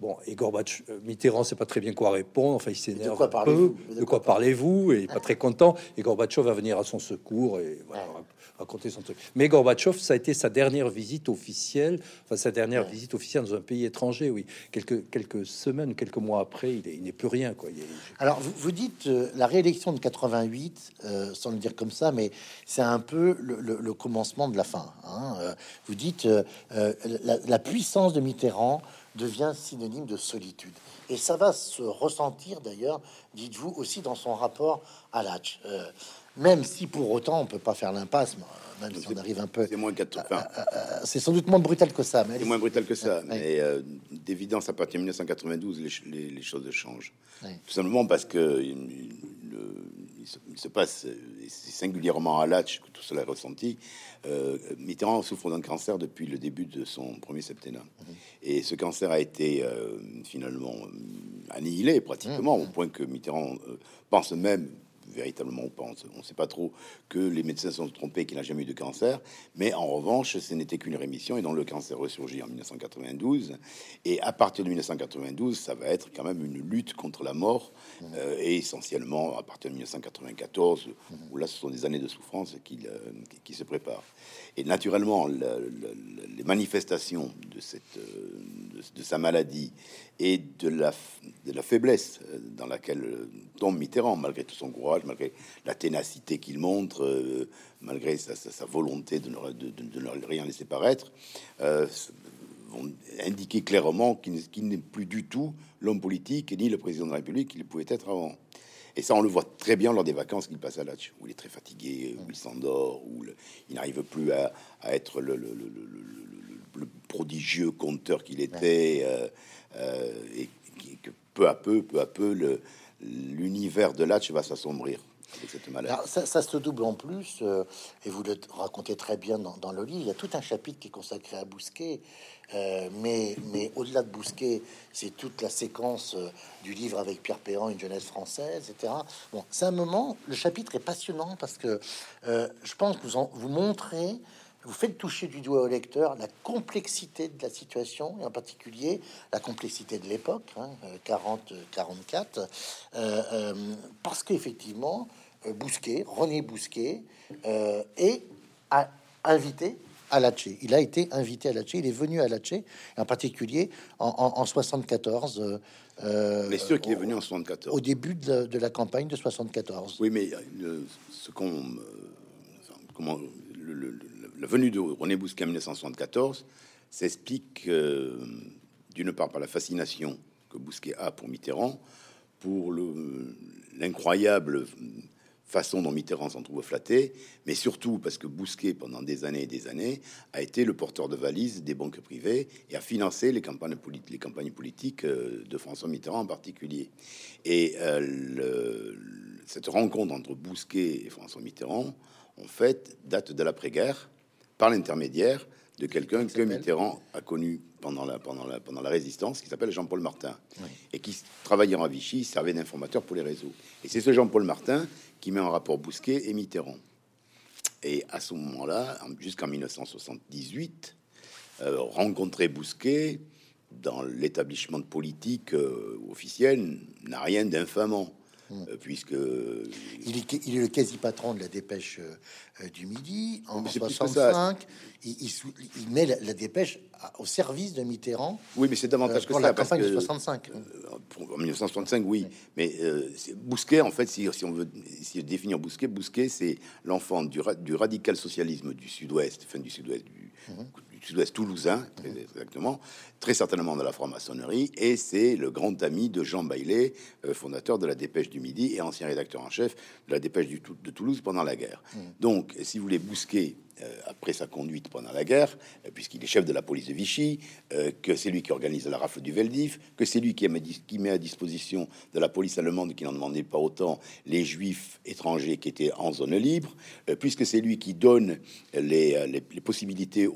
Bon, et Gorbatchev, euh, Mitterrand sait pas très bien quoi répondre, enfin il s'énerve quoi un peu. parlez-vous De quoi parlez-vous Et pas très content. Et Gorbatchev va venir à son secours et voilà, Ouais. rac- raconter son truc. Mais Gorbatchev, ça a été sa dernière visite officielle, enfin sa dernière visite officielle dans un pays étranger, oui. Quelques, quelques semaines, quelques mois après, il est- il n'est plus rien, quoi. Il est- Alors, vous, vous dites euh, la réélection de 88, euh, sans le dire comme ça, mais c'est un peu le, le- le commencement de la fin. hein. Euh, vous dites la, la puissance de Mitterrand devient synonyme de solitude. Et ça va se ressentir d'ailleurs, dites-vous, aussi dans son rapport à l'âge. Euh, même si pour autant on peut pas faire l'impasse, même si on arrive un peu. C'est moins 80. Euh, c'est sans doute moins brutal que ça, mais C'est moins brutal que ça, mais euh, d'évidence, à partir de 1992, les, ch- les- les choses changent. Tout simplement parce que le- il se, il se passe, euh, et c'est singulièrement à Latch que tout cela est ressenti. euh, Mitterrand souffre d'un cancer depuis le début de son premier septennat. Et ce cancer a été euh, finalement annihilé pratiquement, au point que Mitterrand pense même véritablement on pense, on ne sait pas trop que les médecins se sont trompés qu'il n'a jamais eu de cancer, mais en revanche, ce n'était qu'une rémission et donc le cancer ressurgit en 1992 et à partir de 1992, ça va être quand même une lutte contre la mort euh, et essentiellement à partir de 1994 où là ce sont des années de souffrance qui, euh, qui- se préparent. Et naturellement, le- le- les manifestations de cette euh, de, de sa maladie et de la, de la faiblesse euh, dans laquelle tombe Mitterrand, malgré tout son courage, malgré la ténacité qu'il montre, euh, malgré sa, sa- sa volonté de ne, de- de- de ne rien laisser paraître, euh, vont indiquer clairement qu'il n'est- plus du tout l'homme politique ni le président de la République qu'il pouvait être avant. Et ça, on le voit très bien lors des vacances qu'il passe à Latch, où il est très fatigué, où il s'endort, où le- il n'arrive plus à, à être le, prodigieux conteur qu'il était, euh, euh, et que peu à peu, peu à peu, le- l'univers de Latch va s'assombrir. Alors, ça, ça se double en plus, euh, et vous le racontez très bien dans, le livre. Il y a tout un chapitre qui est consacré à Bousquet, euh, mais, mais au-delà de Bousquet, c'est toute la séquence euh, du livre avec Pierre Perrin, une jeunesse française, etc. Bon, c'est un moment, le chapitre est passionnant parce que je pense que vous, en- vous montrez, vous faites toucher du doigt au lecteur la complexité de la situation, et en particulier la complexité de l'époque, hein, 40-44, euh, euh, parce qu'effectivement, euh, Bousquet, René Bousquet, euh, est a- invité à Latché. Il a été invité à Latché, il est venu à Latché, en particulier en, en, en 74. euh, euh, Mais sûr qu'il est venu en 74. au début de la, de la campagne de 74. Oui, mais euh, ce qu'on, euh, comment, le- le- le- la venue de René Bousquet en 1974 s'explique euh, d'une part par la fascination que Bousquet a pour Mitterrand, pour le- l'incroyable façon dont Mitterrand s'en trouve flatté, mais surtout parce que Bousquet, pendant des années et des années, a été le porteur de valises des banques privées et a financé les campagnes, politiques euh, de François Mitterrand en particulier. Et euh, cette rencontre entre Bousquet et François Mitterrand, en fait, date de l'après-guerre, par l'intermédiaire de quelqu'un que Mitterrand a connu pendant la, pendant la, pendant la résistance, qui s'appelle Jean-Paul Martin, et qui, travaillant à Vichy, servait d'informateur pour les réseaux. Et c'est ce Jean-Paul Martin qui met en rapport Bousquet et Mitterrand. Et à ce moment-là, en- jusqu'en 1978, euh, rencontrer Bousquet dans l'établissement de politique euh, officiel n'a rien d'infamant, euh, puisque Il est, il est le quasi-patron de la dépêche euh, euh, du Midi en Mais c'est plus que 65. Il, il sou- il met la, la dépêche à- au service de Mitterrand oui, mais c'est euh, davantage que pour ça, la parce campagne que de 65. Euh, pour- en 1965, oui, mais euh, Bousquet, en fait, si, si on veut si définir Bousquet, Bousquet, c'est l'enfant du, ra- du radical socialisme du Sud-Ouest, fin du Sud-Ouest, du, du Sud-Ouest toulousain, très exactement, très certainement de la franc-maçonnerie, et c'est le grand ami de Jean Baillet, euh, fondateur de la Dépêche du Midi et ancien rédacteur en chef de la Dépêche du de Toulouse pendant la guerre. Donc, si vous voulez, Bousquet après sa conduite pendant la guerre, euh, puisqu'il est chef de la police de Vichy, euh, que c'est lui qui organise la rafle du Veldiv, que c'est lui qui, met- à disposition de la police allemande, qui n'en demandait pas autant, les juifs étrangers qui étaient en zone libre, euh, puisque c'est lui qui donne les, euh, possibilités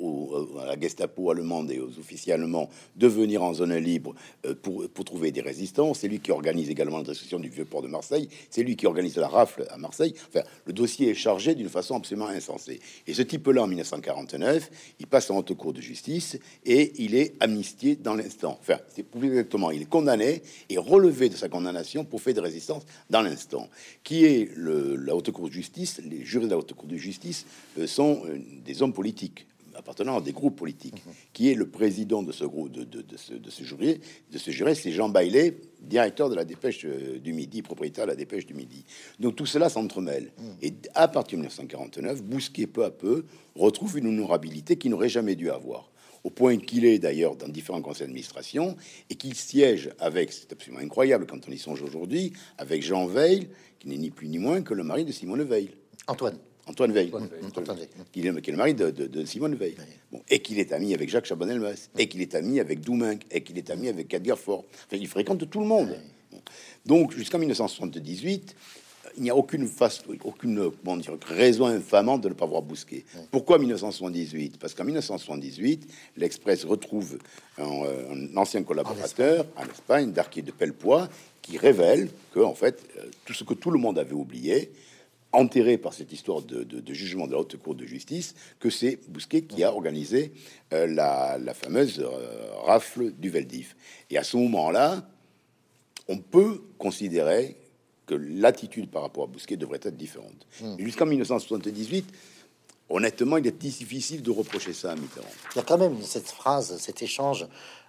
à la Gestapo allemande et aux officiers allemands de venir en zone libre euh, pour, pour trouver des résistants, c'est lui qui organise également la destruction du vieux port de Marseille, c'est lui qui organise la rafle à Marseille. Enfin, le dossier est chargé d'une façon absolument insensée. Et ce type-là, en 1949, il passe en haute cour de justice et il est amnistié dans l'instant. Enfin, c'est plus exactement, il est condamné et relevé de sa condamnation pour fait de résistance dans l'instant. Qui est la haute cour de justice Les jurés de la haute cour de justice euh, sont euh, des hommes politiques appartenant à des groupes politiques. Qui est le président de ce groupe, de, de, de ce, de ce jury De ce jury, c'est Jean Baillet, directeur de la Dépêche euh, du Midi, propriétaire de la Dépêche du Midi. Donc tout cela s'entremêle. Et à partir de 1949, Bousquet, peu à peu, retrouve une honorabilité qu'il n'aurait jamais dû avoir. Au point qu'il est d'ailleurs dans différents conseils d'administration et qu'il siège avec, c'est absolument incroyable quand on y songe aujourd'hui, avec Jean Veil, qui n'est ni plus ni moins que le mari de Simone Veil. Antoine. Antoine Veil, Antoine Veil. Qui, est, qui est le mari de, de- de Simone Veil. Bon, et qu'il est ami avec Jacques Chabanel-Mas, et qu'il est ami avec Douminc, et qu'il est ami avec Edgar. Enfin, il fréquente tout le monde. Bon. Donc, jusqu'en 1978, il n'y a aucune, face, aucune dire, raison infamante de ne pas voir Bousquet. Pourquoi 1978 Parce qu'en 1978, l'Express retrouve un, un ancien collaborateur en Espagne, Darquier de Pellepoix, qui révèle que, en fait, euh, tout ce que tout le monde avait oublié, enterré par cette histoire de, de- de jugement de la haute cour de justice, que c'est Bousquet qui a organisé euh, la, la fameuse euh, rafle du Veldiv. Et à ce moment-là, on peut considérer que l'attitude par rapport à Bousquet devrait être différente. Mais Jusqu'en 1978, honnêtement, il est difficile de reprocher ça à Mitterrand. Il y a quand même cette phrase, cet échange,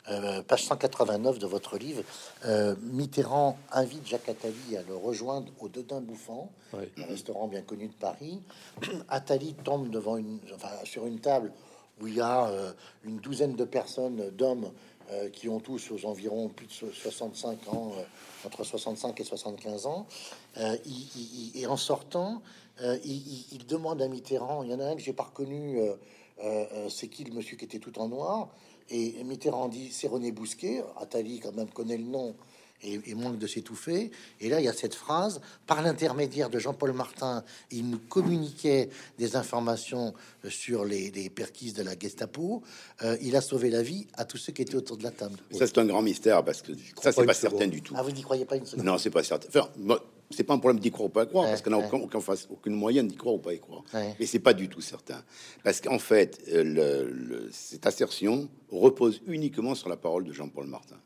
euh, page 189 de votre livre. euh, Mitterrand invite Jacques Attali à le rejoindre au Dedin Bouffant, Oui. un restaurant bien connu de Paris. Attali tombe devant une, enfin, sur une table où il y a euh, une douzaine de personnes, d'hommes, qui ont tous aux environs plus de so- 65 ans, entre 65 et 75 ans. Il- il- il- et en sortant, il, il- demande à Mitterrand, il y en a un que j'ai pas reconnu, c'est qui le monsieur qui était tout en noir? Et Mitterrand dit, c'est René Bousquet. Attali, quand même, connaît le nom et, et manque de s'étouffer. Et là, il y a cette phrase, par l'intermédiaire de Jean-Paul Martin, il nous communiquait des informations sur les, les perquises de la Gestapo. Euh, il a sauvé la vie à tous ceux qui étaient autour de la table. Ça, c'est un grand mystère parce que ça, c'est pas certain du tout. Ah, vous n'y croyez pas une seconde Non, c'est pas certain. Enfin, moi, c'est pas un problème d'y croire ou pas y croire, Ouais, parce qu'on n'a ouais. aucun, aucune moyenne d'y croire ou pas y croire. Ouais. Mais c'est pas du tout certain. Parce qu'en fait, euh, le- le- cette assertion repose uniquement sur la parole de Jean-Paul Martin.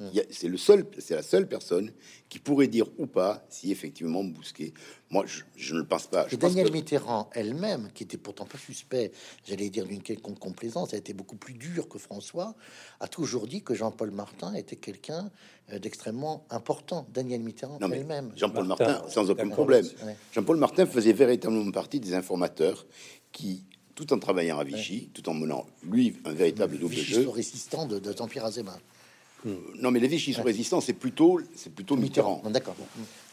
A- C'est le seul, c'est la seule personne qui pourrait dire ou pas si effectivement Bousquet. Moi, je, je ne le pense pas. Je Et pense Daniel que- Mitterrand elle-même, qui était pourtant pas suspect, j'allais dire d'une quelconque complaisance, a été beaucoup plus dur que François, a toujours dit que Jean-Paul Martin était quelqu'un euh, d'extrêmement important. Daniel Mitterrand Non, mais elle-même. Jean-Paul Martin, Martin, sans aucun problème. Ouais. Jean-Paul Martin faisait véritablement partie des informateurs qui, tout en travaillant à Vichy, tout en menant, lui, un véritable double Vichy jeu. résistant de, de Tempire Azéma. Non, mais les Vichy sont résistants, c'est plutôt, c'est plutôt Mitterrand. D'accord.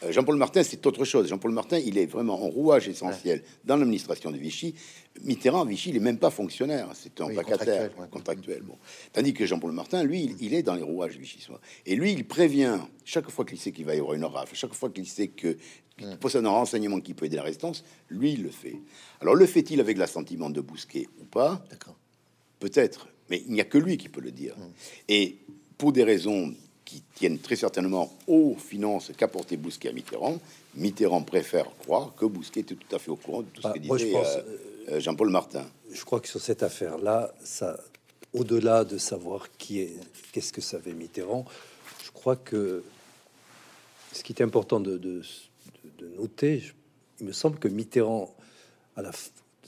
Euh, Jean-Paul Martin, c'est autre chose. Jean-Paul Martin, il est vraiment en rouage essentiel dans l'administration de Vichy. Mitterrand, Vichy, il est même pas fonctionnaire, c'est un Oui, vacataire contractuel, ouais. contractuel. Bon. Tandis que Jean-Paul Martin, lui, il, il est dans les rouages vichysois. Et lui, il prévient chaque fois qu'il sait qu'il va y avoir une rafle, chaque fois qu'il sait que qu'il possède un renseignement qui peut aider la résistance, lui, il le fait. Alors, le fait-il avec l'assentiment de Bousquet ou pas? D'accord. Peut-être, mais il n'y a que lui qui peut le dire. Et pour des raisons qui tiennent très certainement aux finances qu'apportait Bousquet à Mitterrand, Mitterrand préfère croire que Bousquet était tout à fait au courant de tout ce Bah, que je disait pense, euh, euh, Jean-Paul Martin. je crois que sur cette affaire-là, ça, au-delà de savoir qui est, qu'est-ce que savait Mitterrand, je crois que ce qui est important de, de- de- de noter, je- il me semble que Mitterrand, à la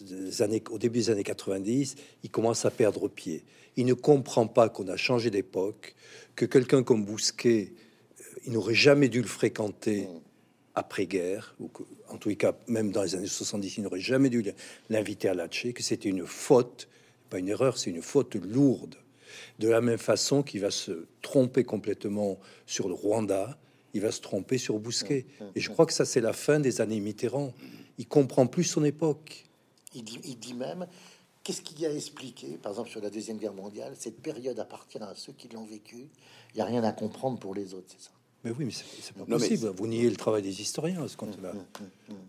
des années, au début des années 90, il commence à perdre pied. Il ne comprend pas qu'on a changé d'époque, que quelqu'un comme Bousquet, euh, il n'aurait jamais dû le fréquenter après-guerre, ou que, en tous les cas, même dans les années 70, il n'aurait jamais dû l'inviter à Latché, que c'était une faute, pas une erreur, c'est une faute lourde. De la même façon qu'il va se tromper complètement sur le Rwanda, il va se tromper sur Bousquet. Et je crois que ça, c'est la fin des années Mitterrand. Il comprend plus son époque. Il dit, il dit même, qu'est-ce qui a expliqué, par exemple sur la Deuxième Guerre mondiale, cette période appartient à ceux qui l'ont vécu. Il n'y a rien à comprendre pour les autres, c'est ça? Mais oui, mais c'est c'est pas Non, mais possible. Vous niez le travail des historiens à ce compte-là.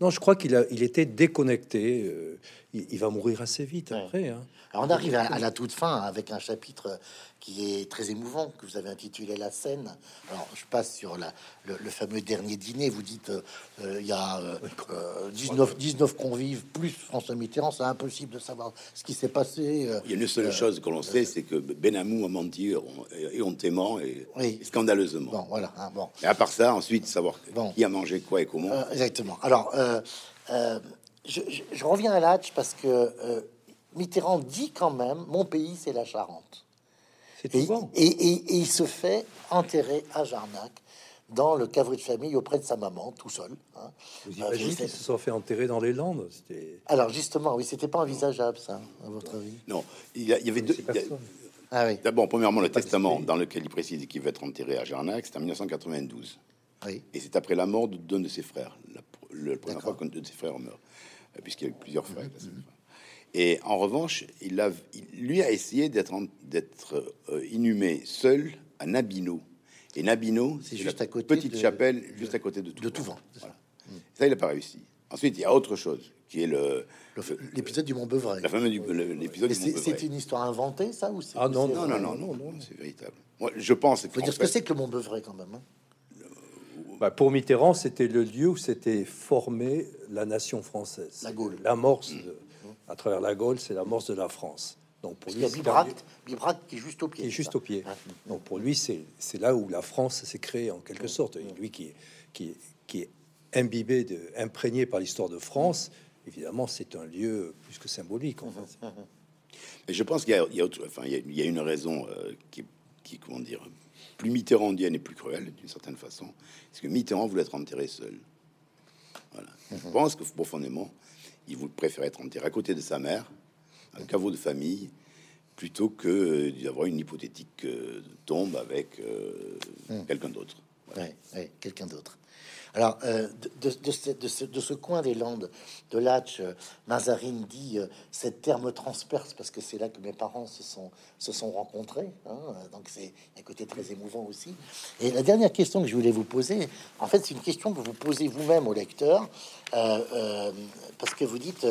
Non, je crois qu'il a, il était déconnecté. euh, il, il va mourir assez vite Ouais. après. hein. Alors on arrive à, à la toute fin avec un chapitre qui est très émouvant que vous avez intitulé La scène. Alors je passe sur la, le, le fameux dernier dîner. Vous dites euh, euh, il y a euh, euh, 19, 19 convives plus François Mitterrand. C'est impossible de savoir ce qui s'est passé. euh, Il y a une seule chose que l'on sait, c'est que Benamou a menti éhontément et, Oui. et scandaleusement. bon, voilà. hein, bon. Et à part ça, ensuite, savoir Bon. qui a mangé quoi et comment. Euh, exactement. Alors, euh, euh, je, je- je reviens à l'Hatch parce que euh, Mitterrand dit quand même Mon pays, c'est la Charente. C'est Et, souvent. et- et- et il se fait enterrer à Jarnac, dans le caveau de famille, auprès de sa maman, tout seul. hein. Vous Euh, imaginez qu'ils se sont fait enterrer dans les Landes C'était Alors, justement, oui, c'était pas envisageable, ça, à votre avis? Non, il y, a- il y avait deux. c'est il y a-. Ah oui, D'abord, premièrement, le Pas testament dans lequel il précise qu'il va être enterré à Jarnac, c'est en 1992. oui. Et c'est après la mort de d'un de ses frères. La, le, la première D'accord. fois qu'un de ses frères meurt. Euh, Puisqu'il y a eu plusieurs frères. Et en revanche, il a, lui a essayé d'être en- d'être euh, inhumé seul à Nabino. Et Nabino, C'est juste la à côté petite de- chapelle juste à côté de Touvent. de Touvent, Voilà. Ça, il n'a pas réussi. Ensuite, il y a autre chose, qui est le, L'épisode du Mont-Beuvray. la fameuse l'épisode c'est une histoire inventée, ça ou c'est- Ah non, Non, non, non, non, non, c'est véritable. Moi, je pense. Faut dire ce que c'est que le Mont-Beuvray quand même. hein. Bah, pour Mitterrand, c'était le lieu où s'était formée la nation française. La Gaule. L'amorce, de- à travers la Gaule, c'est l'amorce de la France. Donc pour Parce lui, qu'il y a c'est un lieu Bibrac, Bibrac qui est juste au pied. qui est juste ça au pied. Donc pour lui, c'est là où la France s'est créée en quelque sorte. Et lui qui est, qui est, qui est imbibé, de, imprégné par l'histoire de France, évidemment, c'est un lieu plus que symbolique. En fait. Et je pense qu'il y a, il y a autre- enfin, il y a, il y a une raison euh, qui, qui, comment dire, plus mitterrandienne et plus cruelle, d'une certaine façon. C'est que Mitterrand voulait être enterré seul. Voilà. Je pense que profondément, il voulait préférer être enterré à côté de sa mère, un caveau de famille, plutôt que euh, d'avoir une hypothétique euh, tombe avec euh, quelqu'un d'autre. Ouais, ouais, quelqu'un d'autre. Alors, euh, de, ce, coin des Landes, de Latch, euh, Mazarine dit euh, cette terre me transperce parce que c'est là que mes parents se sont, rencontrés. hein, donc, c'est un côté très émouvant aussi. Et la dernière question que je voulais vous poser, en fait, c'est une question que vous posez vous-même au lecteur, parce que vous dites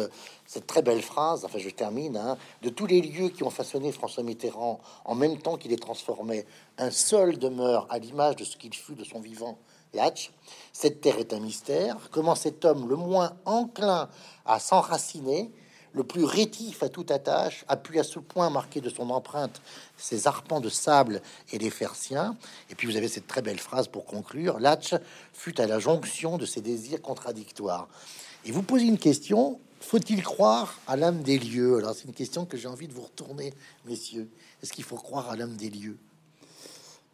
cette très belle phrase, enfin, je termine, hein, de tous les lieux qui ont façonné François Mitterrand en même temps qu'il les transformait, un seul demeure à l'image de ce qu'il fut de son vivant. Latch, cette terre est un mystère. Comment cet homme, le moins enclin à s'enraciner, le plus rétif à toute attache, a pu à ce point marquer de son empreinte ses arpents de sable et les faire siens? Et puis vous avez cette très belle phrase pour conclure Latch fut à la jonction de ses désirs contradictoires. Et vous posez une question faut-il croire à l'âme des lieux? Alors c'est une question que j'ai envie de vous retourner, messieurs. Est-ce qu'il faut croire à l'âme des lieux?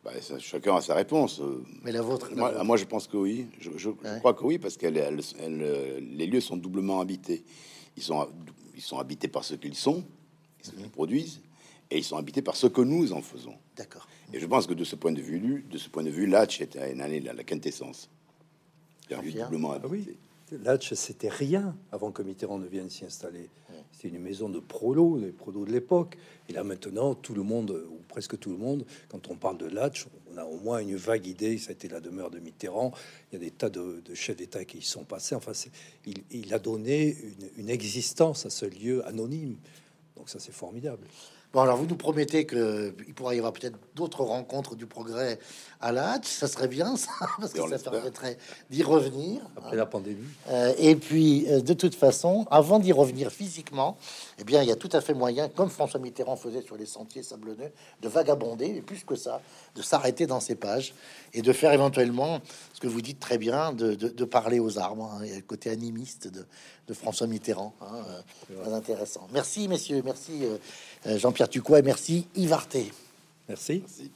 Bah, ça, chacun a sa réponse. euh, Mais la vôtre, la Moi, vôtre. moi, je pense que oui. Je, je- je Ouais. crois que oui, parce que les lieux sont doublement habités. Ils sont, ils sont habités par ce qu'ils sont, ce Mhm. qu'ils produisent, et ils sont habités par ce que nous en faisons. D'accord. Et je pense que de ce point de vue, de ce point de vue, Latch est une année la, la quintessence. C'est doublement Ah habité. oui, Latch, c'était rien avant que Mitterrand ne vienne s'y installer. C'était une maison de prolos, des prolos de l'époque. Et là maintenant, tout le monde, ou presque tout le monde, quand on parle de Latch, on a au moins une vague idée. Ça a été la demeure de Mitterrand. Il y a des tas de, de chefs d'État qui y sont passés. Enfin, il, il a donné une, une existence à ce lieu anonyme. Donc ça, c'est formidable. Bon, alors vous nous promettez que il pourrait y avoir peut-être d'autres rencontres du progrès à la Hatch. Ça serait bien, ça, parce que ça permettrait d'y revenir. Après la pandémie. Euh, et puis, euh, de toute façon, avant d'y revenir physiquement, eh bien, il y a tout à fait moyen, comme François Mitterrand faisait sur les sentiers sablonneux, de vagabonder, et plus que ça, de s'arrêter dans ces pages et de faire éventuellement ce que vous dites très bien, de, de- de parler aux arbres, hein, et le côté animiste de, de François Mitterrand. hein, euh, très intéressant. Merci, messieurs. Merci, euh, Jean-Pierre Tucois, et merci, Yves Arté. Merci. Merci.